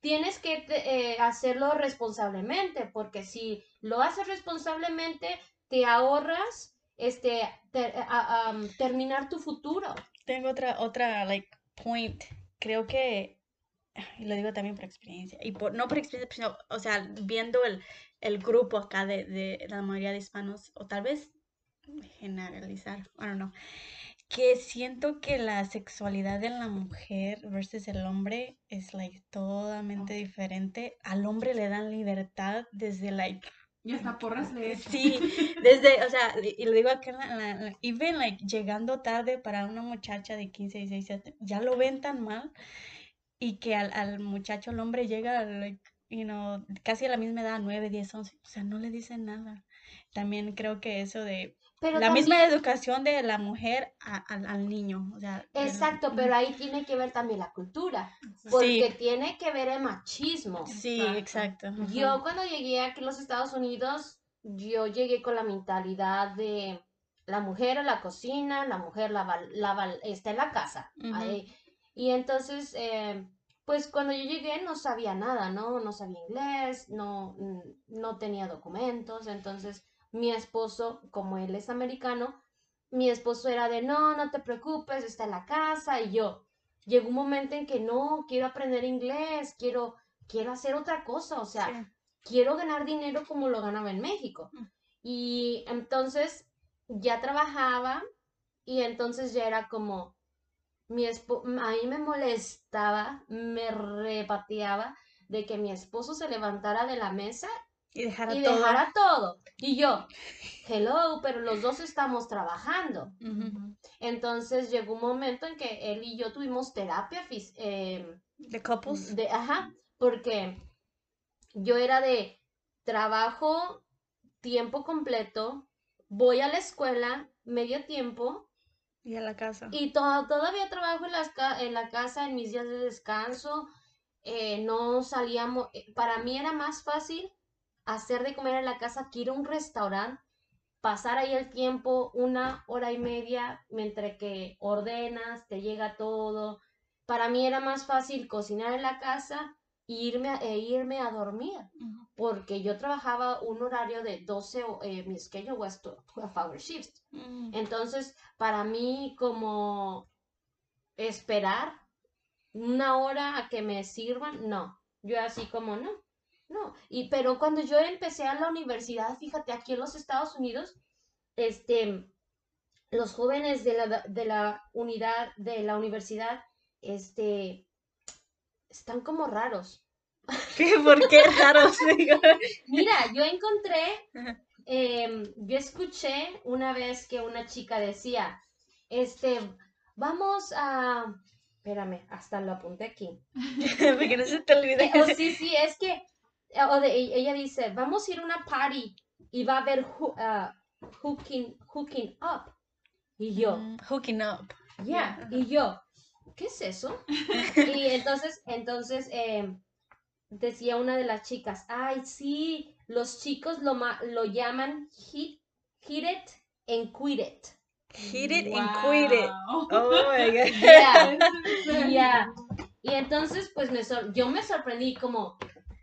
tienes que eh, hacerlo responsablemente, porque si lo haces responsablemente, te ahorras este terminar tu futuro. Tengo otra otra like point. Creo que y lo digo también por experiencia, y por, no por experiencia, o sea, viendo el, el grupo acá de, de, la mayoría de hispanos, o tal vez generalizar, I don't know, que siento que la sexualidad de la mujer versus el hombre es like totalmente diferente. Al hombre le dan libertad desde like y hasta porras le Sí, desde, o sea, y lo digo aquí, la, even like llegando tarde para una muchacha de 15, 16, 17, ya lo ven tan mal y que al, al muchacho, el hombre llega, like, you know, casi a la misma edad, 9, 10, 11, o sea, no le dicen nada. También creo que eso de la misma educación de la mujer al niño. O sea, Exacto, pero ahí tiene que ver también la cultura, porque tiene que ver el machismo. Sí, exacto. Yo cuando llegué aquí a los Estados Unidos, yo llegué con la mentalidad de la mujer a la cocina, la mujer lava, lava, está en la casa. y entonces, eh, pues cuando yo llegué no sabía nada, ¿no? No sabía inglés, no, no tenía documentos, entonces mi esposo, como él es americano, mi esposo era de, no, no te preocupes, está en la casa y yo. Llegó un momento en que no, quiero aprender inglés, quiero, quiero hacer otra cosa, o sea, quiero ganar dinero como lo ganaba en México. Mm. Y entonces ya trabajaba y entonces ya era como, mi esposo, a mí me molestaba, me repateaba de que mi esposo se levantara de la mesa y dejara, y todo. dejara todo. Y yo, hello, pero los dos estamos trabajando. Entonces llegó un momento en que él y yo tuvimos terapia. Eh, ¿De couples? De, ajá, porque yo era de trabajo tiempo completo, voy a la escuela medio tiempo. Y a la casa. Y todavía trabajo en la, en la casa en mis días de descanso. Eh, no salíamos, eh, para mí era más fácil hacer de comer en la casa que ir a un restaurante, pasar ahí el tiempo, una hora y media, mientras que ordenas, te llega todo. Para mí era más fácil cocinar en la casa e irme a, e irme a dormir, porque yo trabajaba un horario de 12, eh, mi schedule was 12 hour shifts. Mm. Entonces, para mí como esperar una hora a que me sirvan, no. Yo así como no. No, y pero cuando yo empecé a la universidad, fíjate, aquí en los Estados Unidos, este, los jóvenes de la, de la unidad, de la universidad, este, están como raros. [laughs] ¿Qué? ¿Por qué raros? [laughs] Mira, yo encontré, em, yo escuché una vez que una chica decía, este, vamos a, espérame, hasta lo apunté aquí. [laughs] Porque no se te olvide. Oh, sí, sí, es que o de, e, ella dice, vamos a ir a una party y va a haber uh, hooking, hooking up. Y yo, mm, hooking up. Ya, y yo, ¿qué es eso? [laughs] y entonces, entonces em, decía una de las chicas, ay, sí, los chicos lo, lo llaman hit, hit it and quit it. Hit it and quit it. Oh my [laughs] God. [laughs] Yeah. Y entonces, pues me yo me sorprendí como,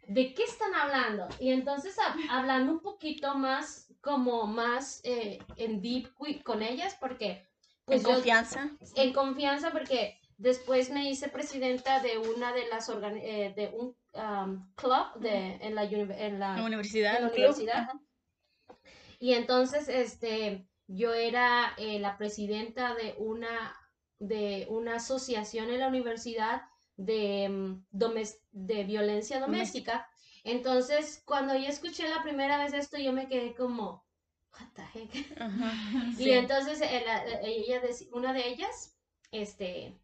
¿de qué están hablando? Y entonces hablando un poquito más, como más eh, en deep con ellas, porque... Pues, ¿En confianza? En confianza, porque después me hice presidenta de una de las, eh, de un um, club de, en, la, en, la, universidad. universidad. Y entonces, este, yo era eh, la presidenta de una, de una asociación en la universidad de, mm, de violencia doméstica. Entonces, cuando yo escuché la primera vez esto, yo me quedé como, what the heck? [laughs] Y entonces eh, ella una de ellas, este,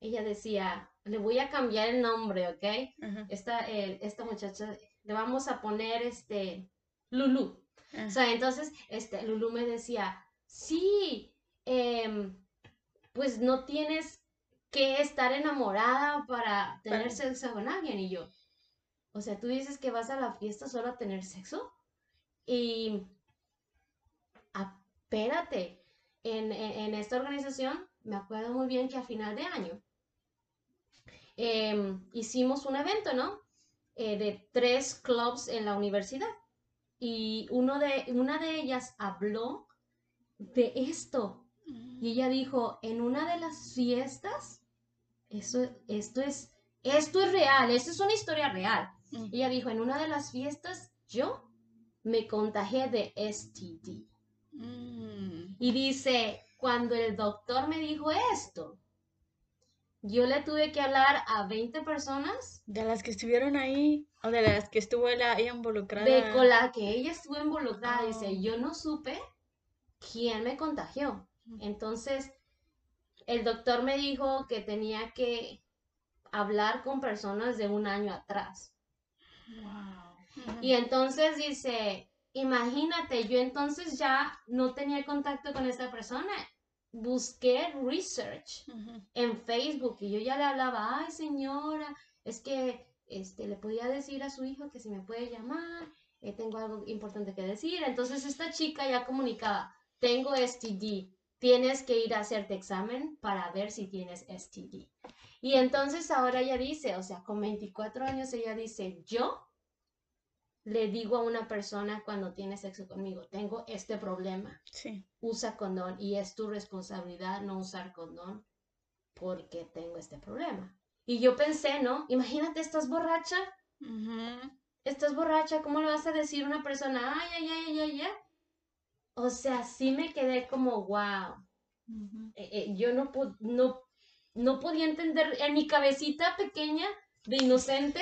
ella decía, le voy a cambiar el nombre, ¿ok? esta, esta muchacha, le vamos a poner este, Lulu. O sea, entonces, este, Lulu me decía, sí, em, pues no tienes que estar enamorada para tener sexo con alguien. Y yo, o sea, tú dices que vas a la fiesta solo a tener sexo. Y espérate, en, esta organización me acuerdo muy bien que a final de año em, hicimos un evento, ¿no? Eh, de tres clubs en la universidad. Y uno de, una de ellas habló de esto. Y ella dijo, en una de las fiestas esto, esto es esto es real, esto es una historia real. Mm. Ella dijo, en una de las fiestas yo me contagié de STD. Mm. Y dice, cuando el doctor me dijo esto, yo le tuve que hablar a 20 personas De las que estuvieron ahí, o de las que estuvo ella, ella involucrada. de con la que ella estuvo involucrada. Oh. Dice, yo no supe quién me contagió. Entonces, el doctor me dijo que tenía que hablar con personas de un año atrás. Wow. Y entonces dice, imagínate, yo entonces ya no tenía contacto con esa persona. Busqué research en Facebook y yo ya le hablaba, ay señora, es que este, le podía decir a su hijo que si me puede llamar, eh, tengo algo importante que decir. Entonces esta chica ya comunicaba, tengo STD, tienes que ir a hacerte examen para ver si tienes STD. Y entonces ahora ella dice, o sea, con 24 años ella dice, yo le digo a una persona cuando tiene sexo conmigo, tengo este problema Sí. usa condón y es tu responsabilidad no usar condón porque tengo este problema. Y yo pensé, ¿no? Imagínate, estás borracha, estás borracha, ¿cómo le vas a decir a una persona, ay, ay, ay, ay, ay? O sea, sí me quedé como, wow. Eh, eh, yo no, po- no, no podía entender, en mi cabecita pequeña de inocente,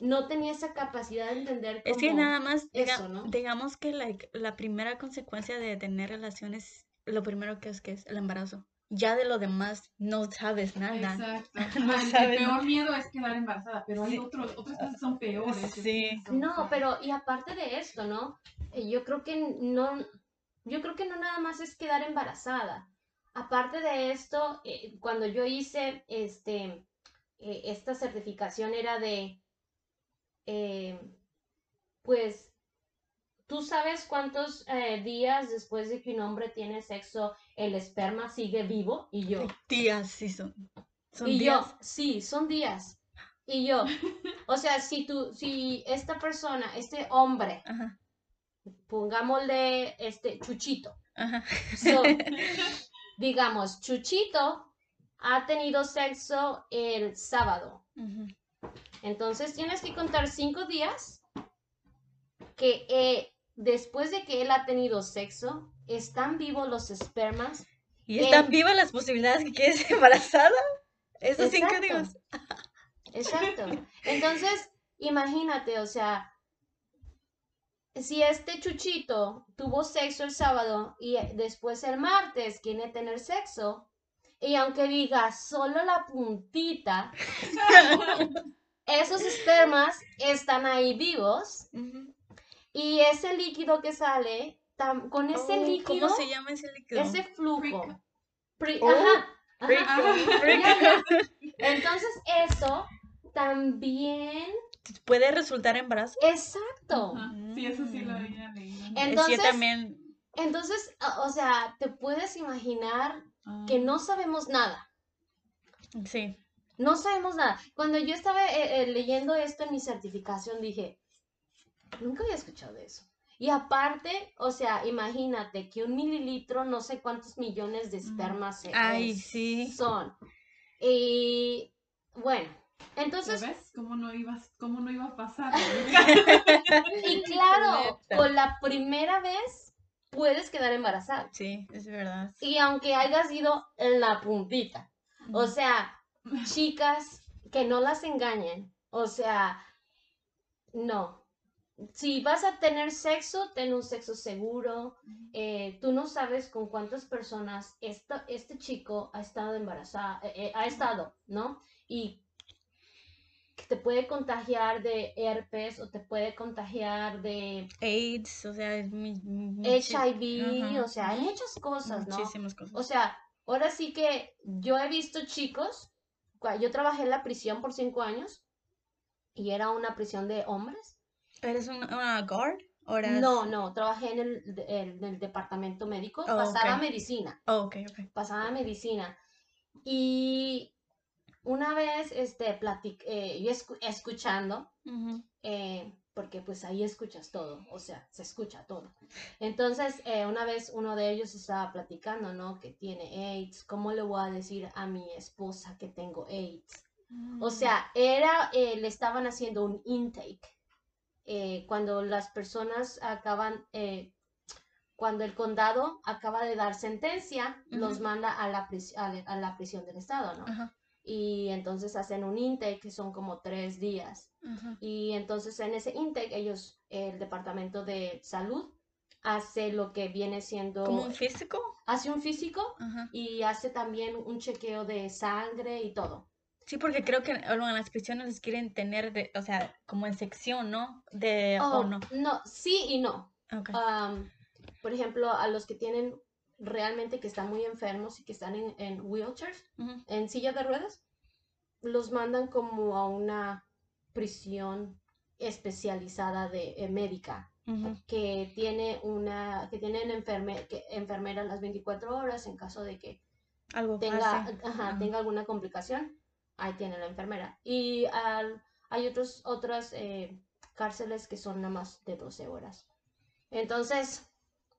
no tenía esa capacidad de entender Es que nada más, diga- eso, ¿no? digamos que like, la primera consecuencia de tener relaciones, lo primero que es que es el embarazo. Ya de lo demás no sabes nada. Exacto. [laughs] No el- sabes, el ¿no? peor miedo es quedar embarazada, pero hay Sí. otros, otras cosas que son peores. Sí. No, pero y aparte de esto, ¿no? Eh, Yo creo que no, yo creo que no nada más es quedar embarazada. Aparte de esto, eh, cuando yo hice este, eh, esta certificación era de, eh, pues, ¿tú sabes cuántos días después de que un hombre tiene sexo el esperma sigue vivo? Y yo, Días, sí son. Son y días. yo, sí, son días. Y yo, [laughs] o sea, si tú, si esta persona, este hombre, Ajá, pongámosle este Chuchito, ajá. so, [laughs] digamos, Chuchito ha tenido sexo el sábado. Entonces tienes que contar cinco días que eh, después de que él ha tenido sexo, están vivos los espermas. ¿Y están vivas las posibilidades que quedes embarazada? Esos cinco días. Exacto. Entonces, imagínate, o sea, si este chuchito tuvo sexo el sábado y después el martes quiere tener sexo, y aunque diga solo la puntita, [laughs] esos espermas están ahí vivos y ese líquido que sale, tam- con ese Oh, líquido, ¿Cómo se llama ese líquido? ese flujo. Oh, ajá. Entonces eso también, ¿Puede resultar embarazo? exacto. Ajá. Sí, eso sí lo Mm. había leído. Que Entonces- también. Entonces, o sea, te puedes imaginar Ah. que no sabemos nada. Sí. No sabemos nada. Cuando yo estaba eh, eh, leyendo esto en mi certificación, dije, nunca había escuchado de eso. Y aparte, o sea, imagínate que un mililitro, no sé cuántos millones de espermas se- Ay, es- sí. son. Y bueno, ¿Ya entonces, ves? ¿Cómo no, ibas, ¿Cómo no iba a pasar? [laughs] y claro, con la primera vez puedes quedar embarazada. Sí, es verdad. Y aunque hayas ido en la puntita. O sea, chicas, que no las engañen. O sea, no. Si vas a tener sexo, ten un sexo seguro. Eh, tú no sabes con cuántas personas esta- este chico ha estado embarazada, eh, eh, ha estado, ¿no? Y que te puede contagiar de herpes o te puede contagiar de AIDS, o sea, es muchi- HIV, Ajá. o sea, hay muchas cosas, ¿no? muchísimas cosas. O sea, ahora sí que yo he visto chicos, yo trabajé en la prisión por cinco años y era una prisión de hombres. ¿Eres una, una guard? ¿O eras- No, no, trabajé en el, en el departamento médico, Oh, pasaba ok. medicina, Oh, ok, ok. pasaba medicina. Y una vez, este, platic, eh, yo escu- escuchando, eh, porque pues ahí escuchas todo, o sea, se escucha todo. Entonces, eh, una vez uno de ellos estaba platicando, ¿no? Que tiene AIDS, ¿cómo le voy a decir a mi esposa que tengo AIDS? O Mm. sea, era, eh, le estaban haciendo un intake. eh, cuando las personas acaban, eh, cuando el condado acaba de dar sentencia, los manda a la, a la- a la prisión del estado, ¿no? Ajá, Y entonces hacen un intake que son como tres días. Y entonces en ese intake ellos, el departamento de salud, hace lo que viene siendo, ¿Como un físico? hace un físico y hace también un chequeo de sangre y todo. Sí, porque creo que bueno, en las prisiones les quieren tener, de, o sea, como en sección, ¿no? De, Oh, o no. sí y no. Am, por ejemplo, a los que tienen realmente que están muy enfermos y que están en, en wheelchairs, en silla de ruedas, los mandan como a una prisión especializada de eh, médica que tiene una que tienen enferme, que, enfermera las 24 horas en caso de que Algo tenga, tenga alguna complicación, ahí tiene la enfermera. Y al- hay otros, otras eh, cárceles que son nada más de 12 horas. Entonces,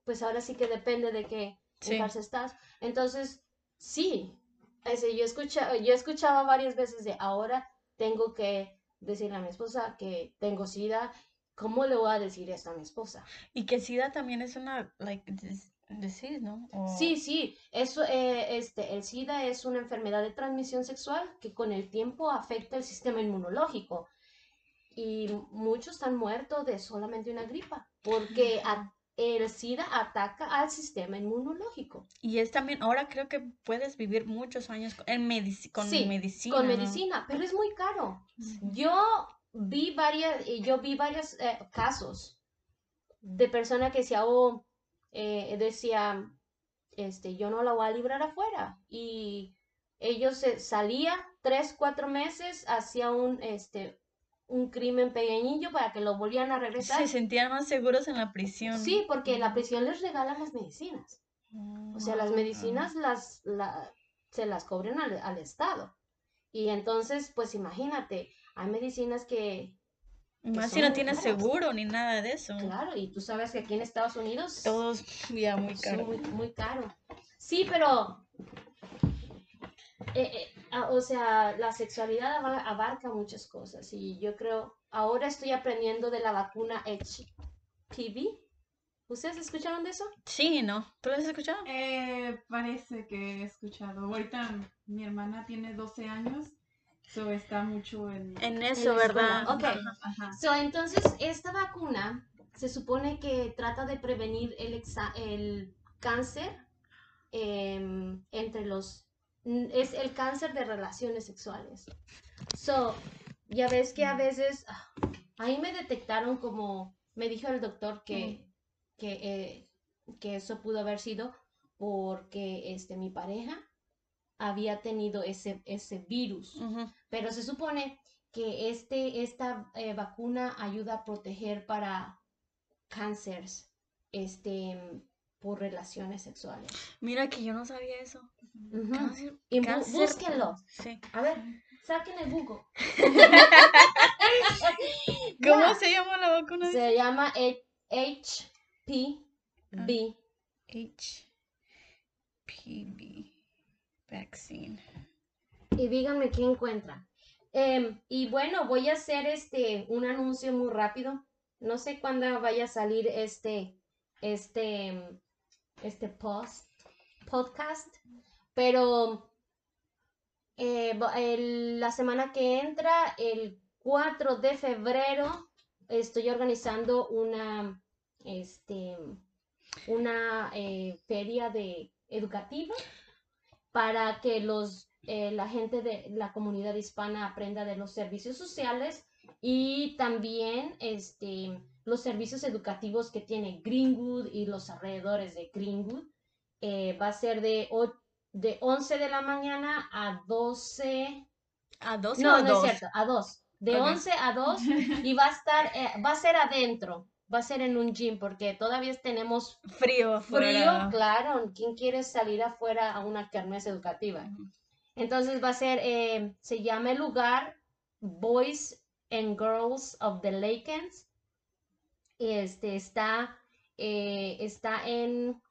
pues ahora sí que depende de qué Sí. cárcel estás. Entonces, sí, ese, yo, escucha, yo escuchaba varias veces de ahora tengo que decirle a mi esposa que tengo sida. ¿Cómo le voy a decir esto a mi esposa? Y que SIDA también es una, like, dis- disease, ¿no? O- Sí, sí, eso, eh, este, el SIDA es una enfermedad de transmisión sexual que con el tiempo afecta el sistema inmunológico y muchos han muerto de solamente una gripa porque a- el SIDA ataca al sistema inmunológico. Y es también, ahora creo que puedes vivir muchos años con, en medici- con Sí, medicina. con ¿no? medicina, pero es muy caro. Sí. Yo vi varias, eh, yo vi varios eh, casos de personas que decía, oh, eh, decía, este, yo no la voy a librar afuera. Y ellos se salía tres, cuatro meses, hacía un, este, un crimen pequeñillo para que lo volvieran a regresar. Se sentían más seguros en la prisión. Sí, porque la prisión les regala las medicinas. O sea, las Ah. medicinas las, la- se las cobran al, al Estado. Y entonces, pues imagínate, hay medicinas que, Y Más si no tienes caras. seguro ni nada de eso. claro, y tú sabes que aquí en Estados Unidos Todos ya muy son caro. muy, muy caro. Sí, pero, eh, eh, ah, o sea, la sexualidad aba- abarca muchas cosas. Y yo creo, ahora estoy aprendiendo de la vacuna HPV. ¿Ustedes escucharon de eso? Sí, ¿no? ¿Tú lo has escuchado? Eh, parece que he escuchado. Ahorita mi hermana tiene 12 años, so está mucho en... En eso. ¿verdad? Ok. Ajá. So, entonces, esta vacuna se supone que trata de prevenir el, exa- el cáncer em, entre los... Es el cáncer de relaciones sexuales. So, ya ves que a veces... ah, Ahí me detectaron como... Me dijo el doctor que, que, eh, que eso pudo haber sido porque este, mi pareja había tenido ese, ese virus. Pero se supone que este, esta eh, vacuna ayuda a proteger para cánceres este, por relaciones sexuales. Mira que yo no sabía eso. Cáncer- Y cáncer- búsquenlo. Sí. A ver, saquen el Google. [laughs] ¿Cómo se llama la vacuna? Se llama H- HPV. HPV vaccine. Y díganme qué encuentran. Em, y bueno, voy a hacer este un anuncio muy rápido. No sé cuándo vaya a salir este, este, em, este post, podcast, pero eh, la semana que entra, el 4 de febrero, estoy organizando una, este, una eh, feria de educativa para que los eh, la gente de la comunidad hispana aprenda de los servicios sociales y también este, los servicios educativos que tiene Greenwood y los alrededores de Greenwood. Eh, va a ser de, o- de 11 de la mañana a 12. ¿A dos No, o no dos? es cierto, a 2. De Ok. 11 a 2 [laughs] y va a estar, eh, va a ser adentro, va a ser en un gym porque todavía tenemos Frío frío, claro. ¿Quién quiere salir afuera a una kermés educativa? Entonces va a ser, eh, se llama el lugar Boys and Girls of the Lakens. Este está, eh, está en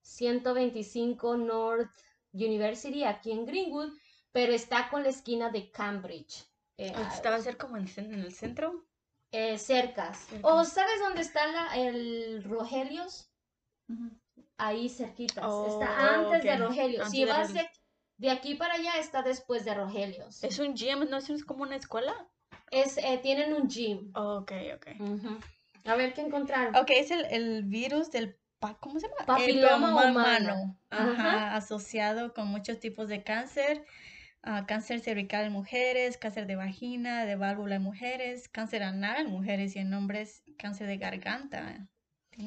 125 North University, aquí en Greenwood. pero está con la esquina de Cambridge. Eh, Ah, Estaba a ser como en, en el centro. eh, cercas. Cerca. ¿O sabes dónde está la- el Rogelios? Ahí cerquitas. Oh, está antes de. Rogelios. Si de vas de, de aquí para allá, está después de Rogelios. Es un gym, ¿no es como una escuela? Es, eh, tienen un gym. Oh, ok, ok. A ver qué encontraron. Ok, es el, el virus del, ¿cómo se llama? Papiloma papiloma humano. Ajá, Ajá. asociado con muchos tipos de cáncer. ah, cáncer cervical en mujeres, cáncer de vagina, de válvula en mujeres, cáncer anal en mujeres y en hombres, cáncer de garganta.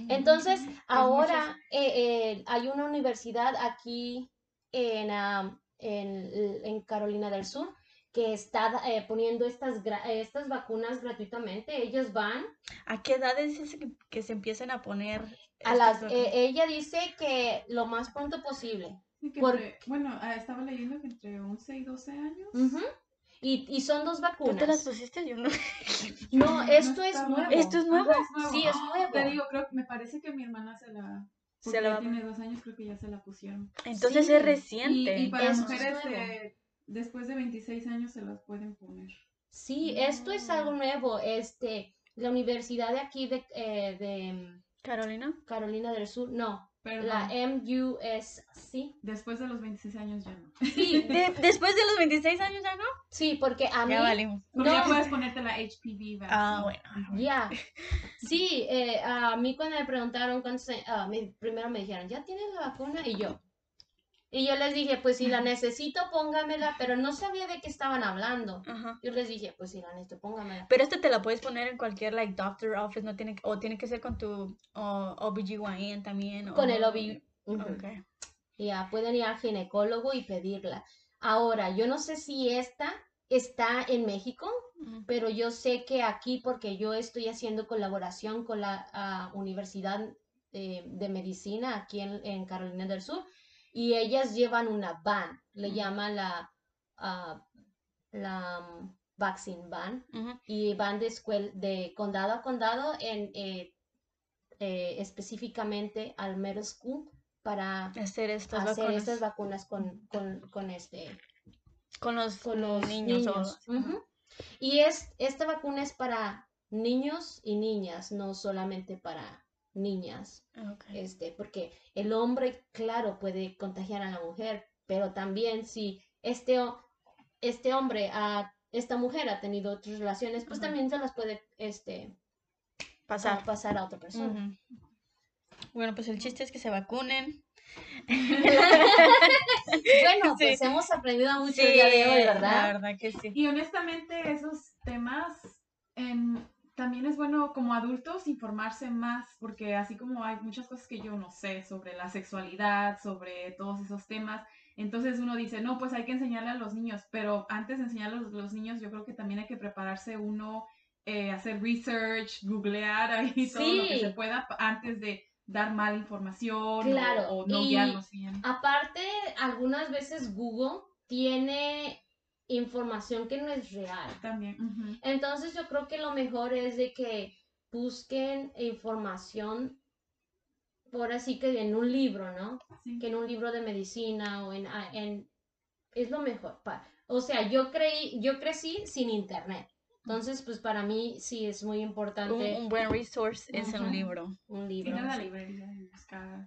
Entonces, Pues ahora eh, eh, hay una universidad aquí en, am, en, en Carolina del Sur que está eh, poniendo estas, gra- estas vacunas gratuitamente. Ellos van ¿A qué edad es ese que, que se empiezan a poner? a las... vacunas? eh, ella dice que lo más pronto posible. Por- entre- bueno, ah, estaba leyendo que entre 11 y 12 años. Y, y son dos ¿Tú te las vacunas. pusiste? Yo no. [laughs] No, esto es nuevo. ¿Esto es nuevo? Es nuevo. Sí, es Ah, nuevo. Te digo, creo que me parece que mi hermana se la. Se porque la ya va a tiene dos años, creo que ya se la pusieron. Entonces Sí, es reciente. y para Eso es mujeres de- después de 26 años se las pueden poner. Sí, esto es algo nuevo. Este, la universidad de aquí de, eh, de Carolina. Carolina del Sur, no, Pero la MUSC. después de los 26 años ya no. Sí, [laughs] De- después de los 26 años ya no. sí, porque a mí, Ya valimos. Porque ya No. puedes ponerte la HPV vaccine. Ah, bueno. Ujú. ya, [laughs] sí, eh, a mí cuando me preguntaron cuántos, ah, me- primero me dijeron, ¿ya tienes la vacuna? Y yo, y yo les dije, pues si la necesito, póngamela, pero no sabía de qué estaban hablando. Ajá. Yo les dije, pues si la necesito, póngamela. Pero esta te la puedes poner en cualquier like doctor office, no tiene que- o tiene que ser con tu o, OBGYN también. Con o- el OB. Ujú. Ok. Ya, pueden ir al ginecólogo y pedirla. Ahora, yo no sé si esta está en México, pero yo sé que aquí, porque yo estoy haciendo colaboración con la ah, Universidad eh, de Medicina aquí en, en Carolina del Sur, y ellas llevan una van, le llaman la, ah, la mm, vaccine van, y van de, escuel- de condado a condado en, eh, eh, específicamente al middle school para Hacer estas hacer vacunas estas vacunas con, con, con este con los, con los niños. niños. o- Ujú. Y es, esta vacuna es para niños y niñas, no solamente para niñas, Ok. este, porque el hombre, claro, puede contagiar a la mujer, pero también si este, este hombre, a esta mujer ha tenido otras relaciones, pues también se las puede este, Pasar. a- pasar a otra persona. Bueno, pues el chiste es que se vacunen. [laughs] Bueno, Sí. pues hemos aprendido mucho Sí, el día de hoy, La ¿verdad? verdad que sí. Y honestamente, esos temas em, también es bueno como adultos informarse más, porque así como hay muchas cosas que yo no sé sobre la sexualidad, sobre todos esos temas, entonces uno dice, no, pues hay que enseñarle a los niños, pero antes de enseñarle a los, niños, yo creo que también hay que prepararse uno, eh, hacer research, googlear ahí [laughs] todo lo que se pueda antes de dar mala información o- Claro, o, no y- bien. Aparte, algunas veces Google tiene información que no es real. También. Entonces yo creo que lo mejor es de que busquen información por así que en un libro, ¿no? Sí. Que en un libro de medicina o en, ah, en es lo mejor. pa- o sea, yo creí, yo crecí sin internet. Entonces, pues para mí sí es muy importante un buen resource es un libro. un libro. a la librería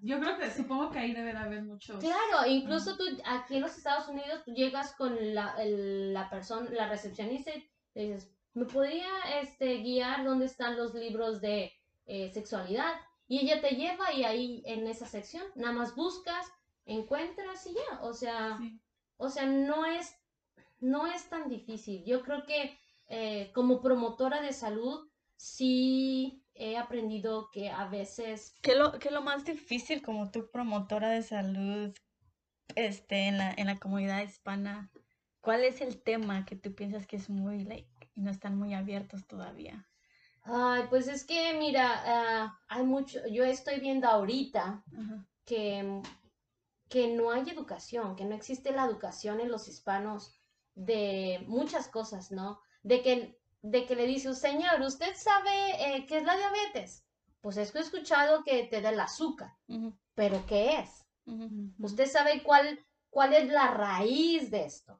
Yo creo que, supongo que ahí debe de haber muchos. Claro, incluso tú aquí en los Estados Unidos tú llegas con la, el- la persona, la recepcionista y le dices, ¿me podría este, guiar dónde están los libros de eh, sexualidad? Y ella te lleva y ahí en esa sección nada más buscas, encuentras y ya. O sea, Sí. o sea, no es, no es tan difícil. Yo creo que eh, como promotora de salud sí he aprendido que a veces ¿Qué es lo, qué lo más difícil como tu promotora de salud este, en la, en la comunidad hispana? ¿Cuál es el tema que tú piensas que es muy, like, y no están muy abiertos todavía? Ay, pues es que mira, ah, hay mucho, yo estoy viendo ahorita que, que no hay educación, que no existe la educación en los hispanos de muchas cosas, ¿no? De que, de que le dice, señor, ¿usted sabe eh, qué es la diabetes? Pues es que he escuchado que te da el azúcar, pero ¿qué es? ¿Usted sabe cuál, cuál es la raíz de esto.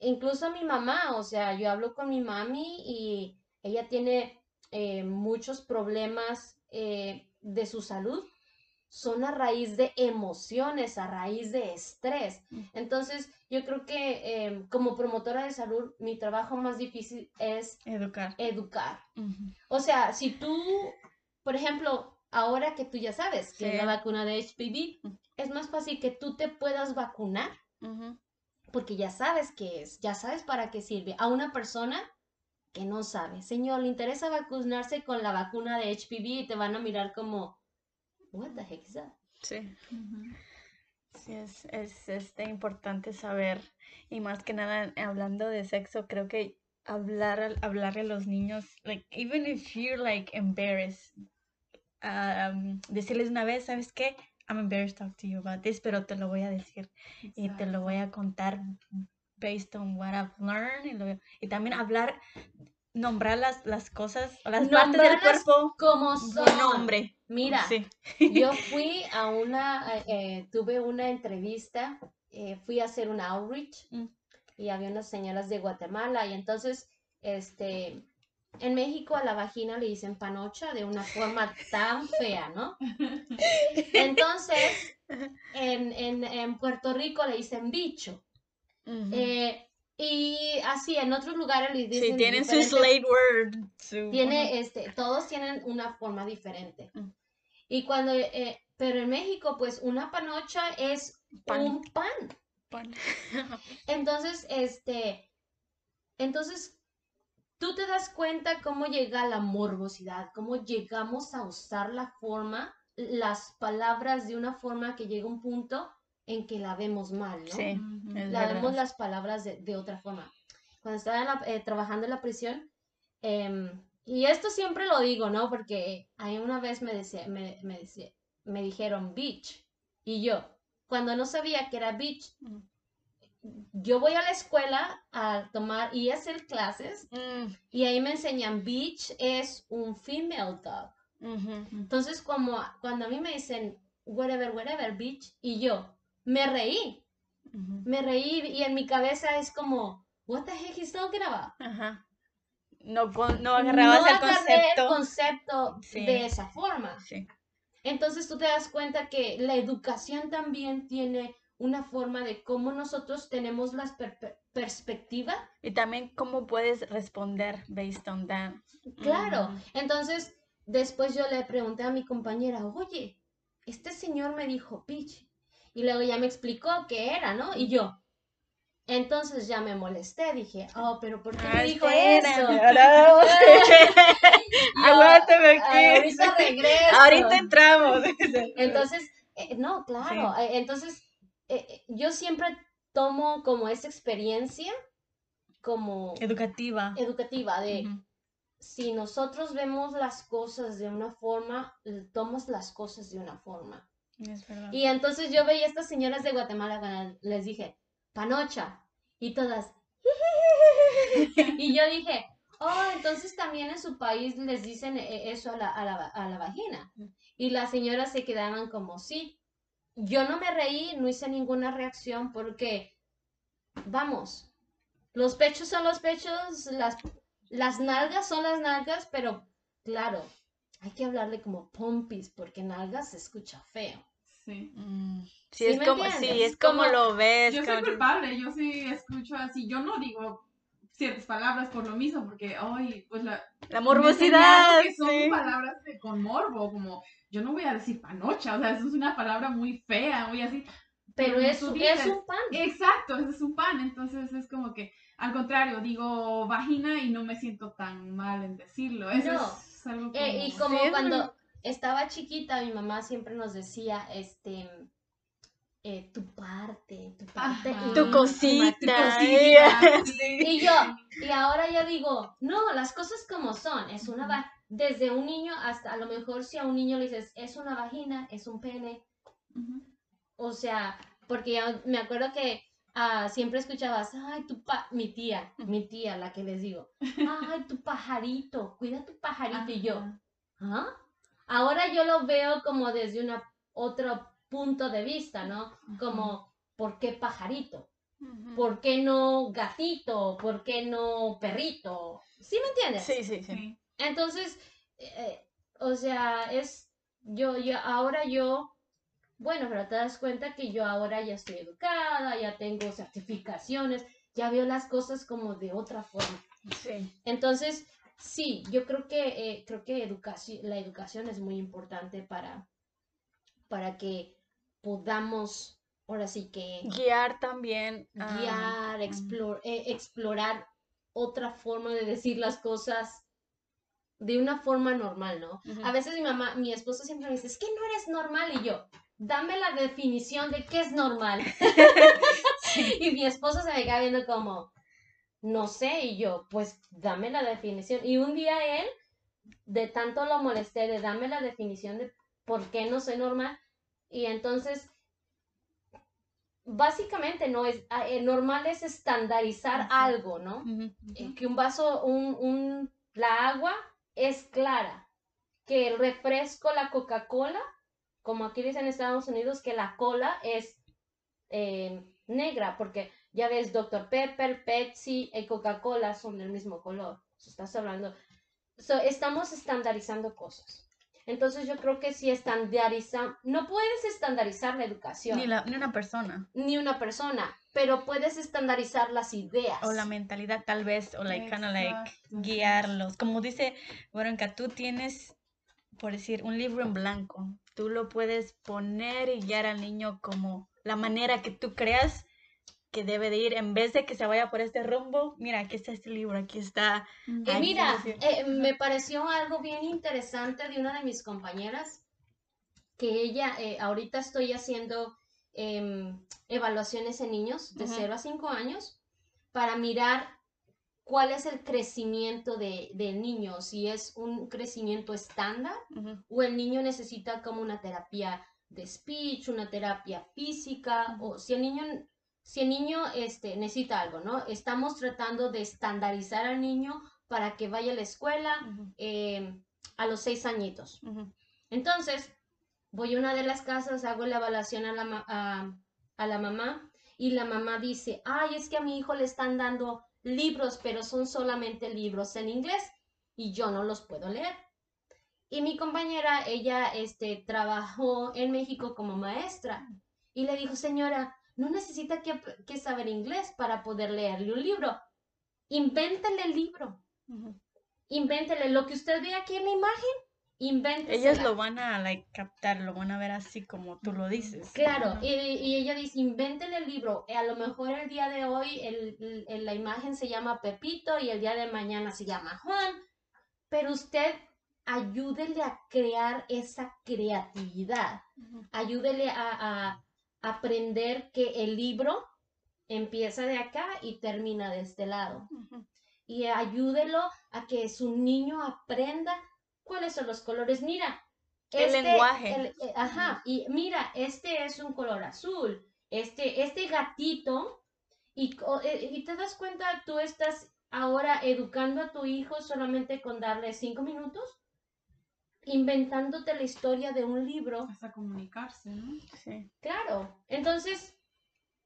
Incluso mi mamá, o sea, yo hablo con mi mami y ella tiene eh, muchos problemas eh, de su salud son a raíz de emociones, a raíz de estrés. Entonces, yo creo que em, como promotora de salud, mi trabajo más difícil es educar. Educar. O sea, si tú, por ejemplo, ahora que tú ya sabes que la vacuna de HPV, es más fácil que tú te puedas vacunar porque ya sabes qué es, ya sabes para qué sirve. A una persona que no sabe, señor, le interesa vacunarse con la vacuna de HPV y te van a mirar como, what the heck is that? Sí. Sí, es, es este, importante saber, y más que nada hablando de sexo, creo que hablar, hablarle a los niños, like, even if you're like embarrassed, um, decirles una vez, ¿sabes qué? I'm embarrassed to talk to you about this, pero te lo voy a decir y te lo voy a contar based on what I've learned y, también hablar, nombrar las, las cosas, las partes del cuerpo como son. nombre. Mira, yo [laughs] fui a una, eh, tuve una entrevista, eh, fui a hacer un outreach mm. y había unas señoras de Guatemala y entonces, este, en México a la vagina le dicen panocha de una forma tan fea, ¿no? [laughs] Entonces, en, Puerto Rico le dicen bicho. Eh, y así, en otros lugares le dicen. Sí, tienen su slate word. tiene, este, todos tienen una forma diferente. Mm. Y cuando, eh, pero en México, pues una panocha es un pan. Pan. [laughs] entonces, este, entonces tú te das cuenta cómo llega la morbosidad, cómo llegamos a usar la forma, las palabras de una forma que llega un punto en que la vemos mal, ¿no? Sí, la vemos las palabras de, otra forma. Cuando estaba eh, trabajando en la prisión, em, y esto siempre lo digo, ¿no? Porque ahí una vez me, decía, me, me, me dijeron beach, y yo, cuando no sabía que era beach, yo voy a la escuela a tomar ESL clases mm. y ahí me enseñan beach es un female dog. Entonces, como cuando a mí me dicen whatever, whatever, beach, y yo me reí, me reí y en mi cabeza es como, what the heck is talking about? No, no agarrabas el concepto, el concepto de esa forma. Entonces tú te das cuenta que la educación también tiene una forma de cómo nosotros tenemos la perspectiva. Y también cómo puedes responder based on that. Claro, entonces después yo le pregunté a mi compañera, oye, este señor me dijo pitch. Y luego ya me explicó qué era, ¿no? Y yo, entonces ya me molesté, dije, oh, pero ¿por qué me dijo eso? [laughs] [laughs] [laughs] Aguántame aquí. Ahorita regreso. Ahorita entramos. entonces, eh, no, claro. Eh, entonces, eh, yo siempre tomo como esa experiencia como educativa. Educativa de si nosotros vemos las cosas de una forma, tomamos las cosas de una forma. Y entonces yo veía a estas señoras de Guatemala cuando les dije, panocha, y todas, [laughs] y yo dije, oh, entonces también en su país les dicen eh, eso a la, a la, a la vagina. Y las señoras se quedaban como, sí yo no me reí, no hice ninguna reacción porque, vamos, los pechos son los pechos, las, las nalgas son las nalgas, pero claro, hay que hablarle como pompis porque nalgas se escucha feo. Sí. Mm, sí, es como, sí, es como, lo ves. Yo soy culpable, yo sí escucho así, yo no digo ciertas palabras por lo mismo, porque, ay, pues la... La morbosidad. Que son palabras con morbo, como yo no voy a decir panocha, o sea, eso es una palabra muy fea, muy así. Pero, es, es un pan. Exacto, es un pan, entonces es como que, al contrario, digo vagina y no me siento tan mal en decirlo. Eso es algo eh, y como cuando estaba chiquita, mi mamá siempre nos decía, este, eh, tu parte, tu parte. tu cosita. Y yo, y ahora ya digo, no, las cosas como son, es una desde un niño hasta a lo mejor si a un niño le dices, es una vagina, es un pene. O sea, porque ya me acuerdo que ah, siempre escuchabas, ay, tu pa, mi tía, mi tía, la que les digo, ay, tu pajarito, cuida tu pajarito. Y yo, ¿ah? Ahora yo lo veo como desde una otro punto de vista, ¿no? Como, ¿por qué pajarito? ¿Por qué no gatito? ¿Por qué no perrito? ¿Sí me entiendes? Sí, sí, sí. Entonces, eh, o sea, es, yo, yo, ahora yo, bueno, pero te das cuenta que yo ahora ya estoy educada, ya tengo certificaciones, ya veo las cosas como de otra forma. Sí. Entonces, sí, yo creo que, eh, creo que educación, la educación es muy importante para, para que podamos, ahora sí que... Guiar también. ah, Guiar, explor- eh, explorar otra forma de decir las cosas de una forma normal, ¿no? A veces mi mamá, mi esposo siempre me dice, es que no eres normal y yo, dame la definición de qué es normal. [laughs] y mi esposo se me queda viendo como, no sé, y yo, pues dame la definición. Y un día él, de tanto lo molesté, de dame la definición de por qué no soy normal, y entonces, básicamente no es, ah, eh, normal es estandarizar algo, ¿no? que un vaso, un, un- la agua es clara, que el refresco, la Coca-Cola, como aquí dicen en Estados Unidos, que la cola es eh, negra, porque ya ves, Dr. Pepper, Pepsi y Coca-Cola son del mismo color. So, estás hablando. So, estamos estandarizando cosas. Entonces yo creo que si estandarizamos, no puedes estandarizar la educación, Ni, la, ni una persona. ni una persona, pero puedes estandarizar las ideas. O la mentalidad, tal vez, o like, kind of like guiarlos. Como dice Verónica, tú tienes, por decir, un libro en blanco. Tú lo puedes poner y guiar al niño como la manera que tú creas que debe de ir. En vez de que se vaya por este rumbo, mira, aquí está este libro, aquí está. Y Ay, mira, eh, me pareció algo bien interesante de una de mis compañeras, que ella, eh, ahorita estoy haciendo em, evaluaciones en niños de Ujú. 0 a 5 años para mirar cuál es el crecimiento de, del niño, si es un crecimiento estándar o el niño necesita como una terapia de speech, una terapia física, o si el niño, si el niño este, necesita algo, ¿no? Estamos tratando de estandarizar al niño para que vaya a la escuela eh, a los seis añitos. Entonces, voy a una de las casas, hago la evaluación a la, a la mamá y la mamá dice, ay, es que a mi hijo le están dando libros, pero son solamente libros en inglés y yo no los puedo leer. Y mi compañera, ella este, trabajó en México como maestra y le dijo, señora, no necesita que, que saber inglés para poder leerle un libro. Invéntele el libro. Ujú. Invéntele lo que usted ve aquí en la imagen. Invéntesela. Ellos lo van a like, captar, lo van a ver así como tú lo dices. Claro, y, y ella dice, inventen el libro. Eh, A lo mejor el día de hoy el- el- la imagen se llama Pepito y el día de mañana se llama Juan, pero usted ayúdele a crear esa creatividad, ayúdele a, a aprender que el libro empieza de acá y termina de este lado. Y ayúdelo a que su niño aprenda cuáles son los colores. Mira, El lenguaje. el- eh, ajá, y mira, este es un color azul. Este, este gatito, y, co- eh, y te das cuenta, tú estás ahora educando a tu hijo solamente con darle cinco minutos, inventándote la historia de un libro. Hasta comunicarse, ¿no? Sí. Claro, entonces,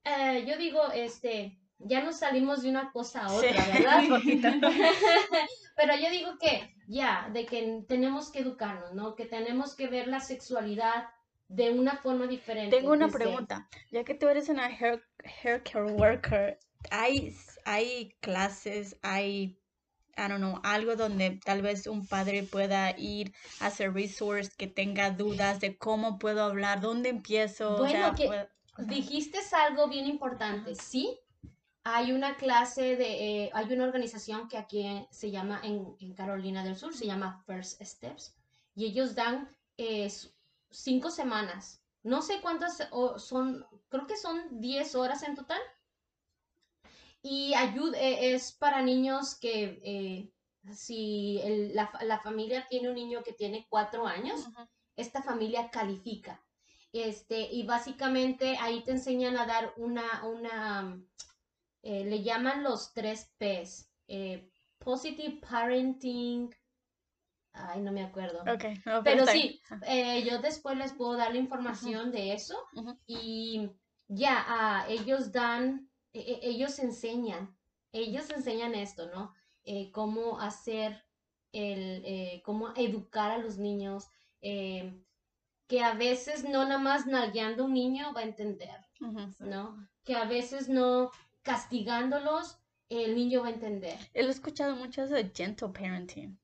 eh, yo digo, este, ya nos salimos de una cosa a Sí. otra, ¿verdad? [laughs] Un poquito. [laughs] Pero yo digo que ya, de que tenemos que educarnos, ¿no? Que tenemos que ver la sexualidad de una forma diferente. Tengo una pregunta. Ya que tú eres una hair, hair care worker, ¿hay, hay clases, hay, I don't know, algo donde tal vez un padre pueda ir a hacer resource que tenga dudas de cómo puedo hablar, dónde empiezo? O sea, Bueno, que- puedo- Dijiste algo bien importante, ¿sí? Hay una clase de, eh, hay una organización que aquí se llama en, en Carolina del Sur, se llama First Steps, y ellos dan eh, cinco semanas. No sé cuántas o son, creo que son 10 horas en total. Y ayuda, eh, es para niños que eh, si el- la, la familia tiene un niño que tiene cuatro años, esta familia califica. Este, y básicamente ahí te enseñan a dar una, una, eh, le llaman los tres Ps, eh, Positive Parenting, ay, no me acuerdo. Ok, no, Pero sí, eh, yo después les puedo dar la información de eso y ya, ah, ellos dan, e, e, ellos enseñan, ellos enseñan esto, ¿no? Cómo hacer el, cómo educar a los niños, eh, que a veces no nada más nalgueando a un niño va a entender, ¿no? Que a veces no castigándolos el niño va a entender. He escuchado mucho eso de gentle parenting.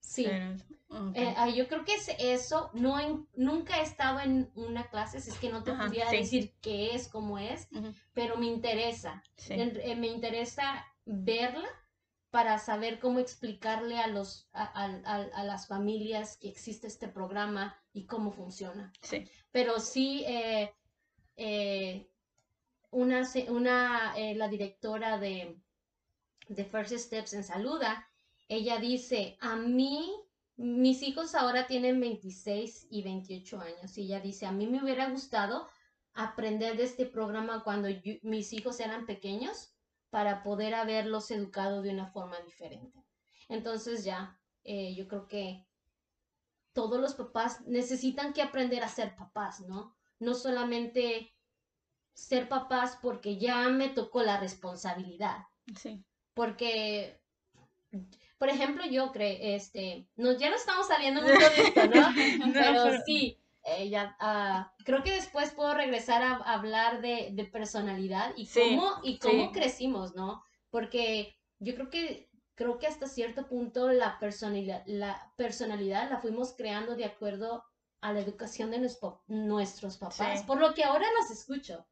Sí. Eh, ah, yo creo que es eso, no nunca he estado en una clase, es que no te pudiera decir qué es, cómo es, pero me interesa, eh, me interesa verla para saber cómo explicarle a, los, a, las familias que existe este programa y cómo funciona. Sí. Pero sí, eh, una, una la directora de, de First Steps en Saluda, ella dice, a mí, mis hijos ahora tienen 26 y 28 años y ella dice, a mí me hubiera gustado aprender de este programa cuando mis hijos eran pequeños para poder haberlos educado de una forma diferente. Entonces ya, eh, yo creo que todos los papás necesitan que aprender a ser papás, ¿no? No solamente ser papás porque ya me tocó la responsabilidad. Sí. Porque por ejemplo, yo creo, este, no, ya no estamos saliendo mucho de esto, ¿no? [laughs] pero, sí, eh, ah, creo que después puedo regresar a, hablar de, personalidad y cómo, y cómo crecimos, ¿no? Porque yo creo que, creo que hasta cierto punto la personalidad, la personalidad la fuimos creando de acuerdo a la educación de nuestros papás, por lo que ahora los escucho.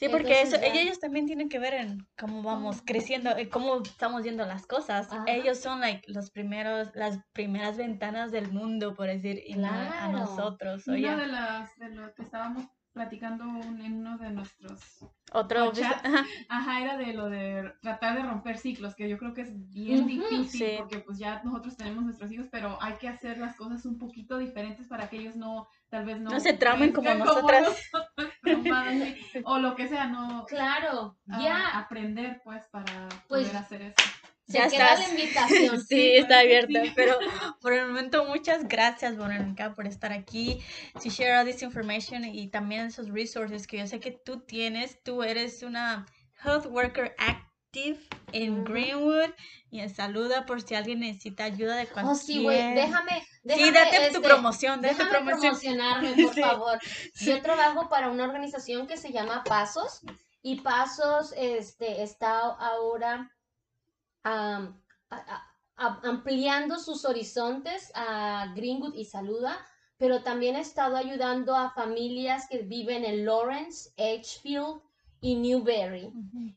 Sí, porque eso, ellos también tienen que ver en cómo vamos creciendo, en cómo estamos viendo las cosas. Ellos son like, los primeros, las primeras ventanas del mundo, por decir, y a nosotros. Una de las de lo que estábamos platicando en uno de nuestros otro ajá. era de lo de tratar de romper ciclos que yo creo que es bien difícil porque pues ya nosotros tenemos nuestros hijos pero hay que hacer las cosas un poquito diferentes para que ellos no tal vez no no se tramen como nosotras [laughs] o lo que sea no claro ya aprender pues para pues, poder hacer eso ya está la invitación. [laughs] sí, está abierta. Pero por el momento, muchas gracias, Verónica, por estar aquí. Si share all this information y también esos resources que yo sé que tú tienes. Tú eres una health worker active en Greenwood y en saluda por si alguien necesita ayuda de cualquier. Oh, sí, güey, déjame, déjame. Sí, date tu este, promoción, date déjame promoción. promocionarme, por [laughs] favor. Yo trabajo para una organización que se llama Pasos y Pasos este, está ahora ampliando sus horizontes a Greenwood y Saluda, pero también he estado ayudando a familias que viven en Lawrence, Edgefield y Newberry.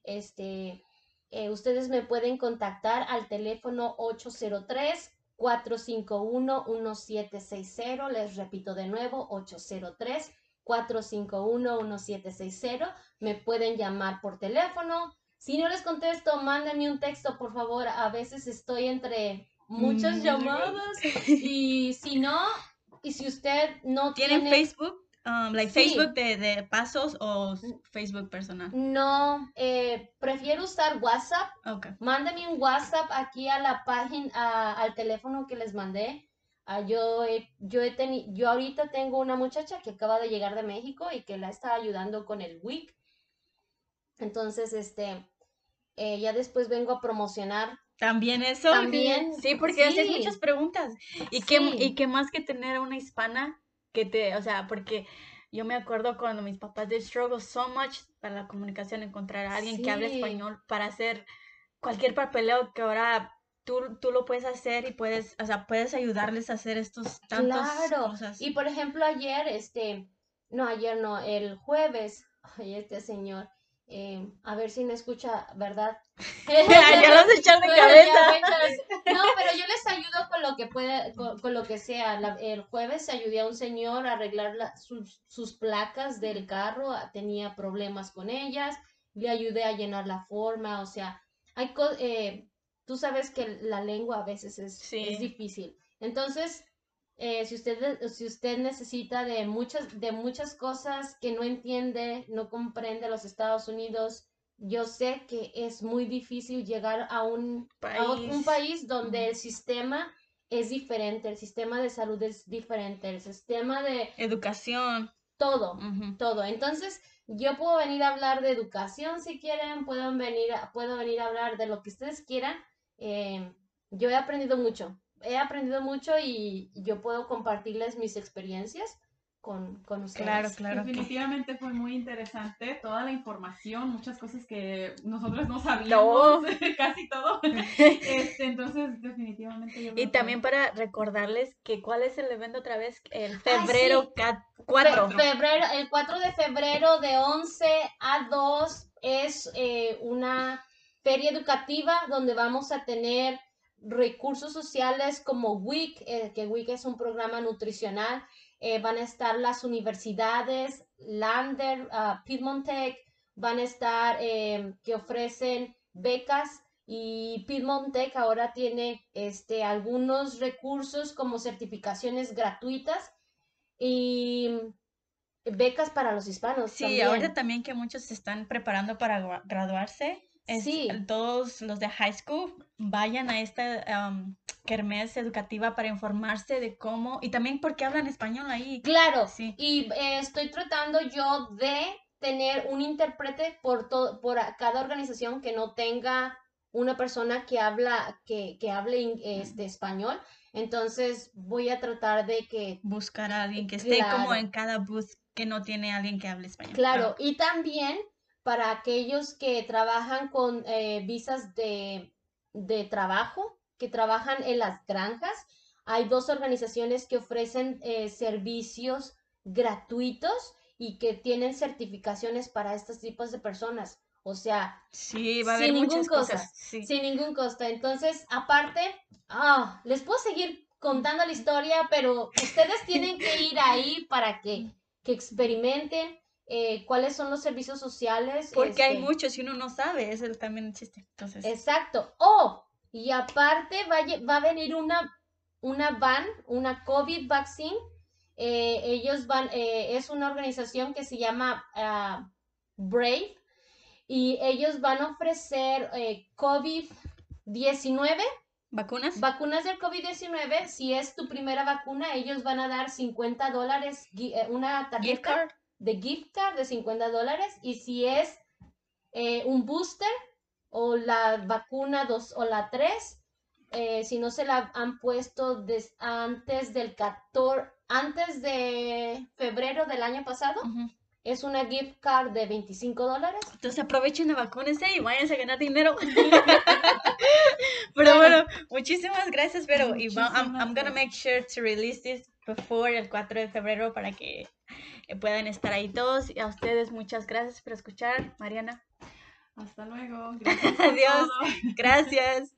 Este, eh, ustedes me pueden contactar al teléfono 803 451-1760. Les repito de nuevo, 803-451-1760. Me pueden llamar por teléfono, si no les contesto, mándenme un texto, por favor. A veces estoy entre muchas mm. llamadas. Y si no, y si usted no tiene... ¿Tienen Facebook? Um, like Facebook de, pasos o Facebook personal? No, eh, prefiero usar WhatsApp. Okay. Mándame un WhatsApp aquí a la página, al teléfono que les mandé. Ah, yo, yo, he tenido, yo ahorita tengo una muchacha que acaba de llegar de México y que la está ayudando con el WIC. Entonces, este, eh, ya después vengo a promocionar. También eso. También. Sí, porque haces muchas preguntas. Y, qué, y qué más que tener a una hispana que te, o sea, porque yo me acuerdo cuando mis papás de struggle so much para la comunicación, encontrar a alguien que hable español para hacer cualquier papeleo que ahora tú, tú lo puedes hacer y puedes, o sea, puedes ayudarles a hacer estos tantos claro. cosas. Y por ejemplo, ayer, este, no, ayer no, el jueves, ay, este señor, eh, a ver si me escucha, ¿verdad? Ya los echan de cabeza. no, pero yo les ayudo con lo que puede, con, lo que sea. el jueves ayudé a un señor a arreglar sus, sus, placas del carro, ah, tenía problemas con ellas, le ayudé a llenar la forma, o sea, hay eh, tú sabes que la lengua a veces es, es difícil. Entonces, eh, si, usted, si usted necesita de muchas, de muchas cosas que no entiende, no comprende los Estados Unidos, yo sé que es muy difícil llegar a un país, un país donde el sistema es diferente, el sistema de salud es diferente, el sistema de educación. Todo, todo. Entonces, Yo puedo venir a hablar de educación si quieren, pueden venir a, puedo venir a hablar de lo que ustedes quieran. Eh, yo he aprendido mucho, he aprendido mucho y yo puedo compartirles mis experiencias con, con ustedes. Claro, claro. Definitivamente fue muy interesante toda la información, muchas cosas que nosotros no sabíamos, [laughs] casi todo. Este, entonces, definitivamente yo Y también para recordarles que cuál es el evento otra vez, el febrero 4. febrero, el 4 de febrero de 11 a 2 es eh, una feria educativa donde vamos a tener recursos sociales como WIC, eh, que WIC es un programa nutricional eh, van a estar las universidades, Lander, uh, Piedmont Tech, van a estar eh, que ofrecen becas y Piedmont Tech ahora tiene este, algunos recursos como certificaciones gratuitas y becas para los hispanos. Sí, ahora también que muchos se están preparando para graduarse. Sí. Todos los de high school vayan a esta um, kermés educativa para informarse de cómo y también porque hablan español ahí. Claro, sí. y eh, estoy tratando yo de tener un intérprete por, todo, por cada organización que no tenga una persona que habla que, que hable este español. Entonces voy a tratar de que buscar a alguien que esté como en cada booth que no tiene alguien que hable español. Claro, y también para aquellos que trabajan con eh, visas de, de trabajo, que trabajan en las granjas. Hay dos organizaciones que ofrecen eh, servicios gratuitos y que tienen certificaciones para estos tipos de personas. O sea, sí, va a haber sin ningún costo. Sin ningún costo. Entonces, aparte, ah, les puedo seguir contando la historia, pero ustedes tienen que ir ahí para que, que experimenten eh, cuáles son los servicios sociales. Porque hay este muchos y uno no sabe, eso también existe. Entonces... Exacto. O y aparte va, va a venir una, una van, una COVID vaccine. Eh, ellos van, eh, es una organización que se llama ah, Brave y ellos van a ofrecer eh, COVID-19. ¿Vacunas? Vacunas del COVID-19. Si es tu primera vacuna, ellos van a dar 50 dólares, una tarjeta de gift card de 50 dólares. Y si es un booster, o la vacuna 2 o la 3, eh, si no se la han puesto antes del 14, antes de febrero del año pasado, es una gift card de 25 dólares. Entonces aprovechen de vacúnense y váyanse a ganar dinero. [laughs] pero bueno, muchísimas gracias, pero I'm, I'm gonna make sure to release this before el 4 de febrero para que puedan estar ahí todos. Y a ustedes muchas gracias por escuchar, Mariana. Hasta luego. [laughs] Adiós. Gracias.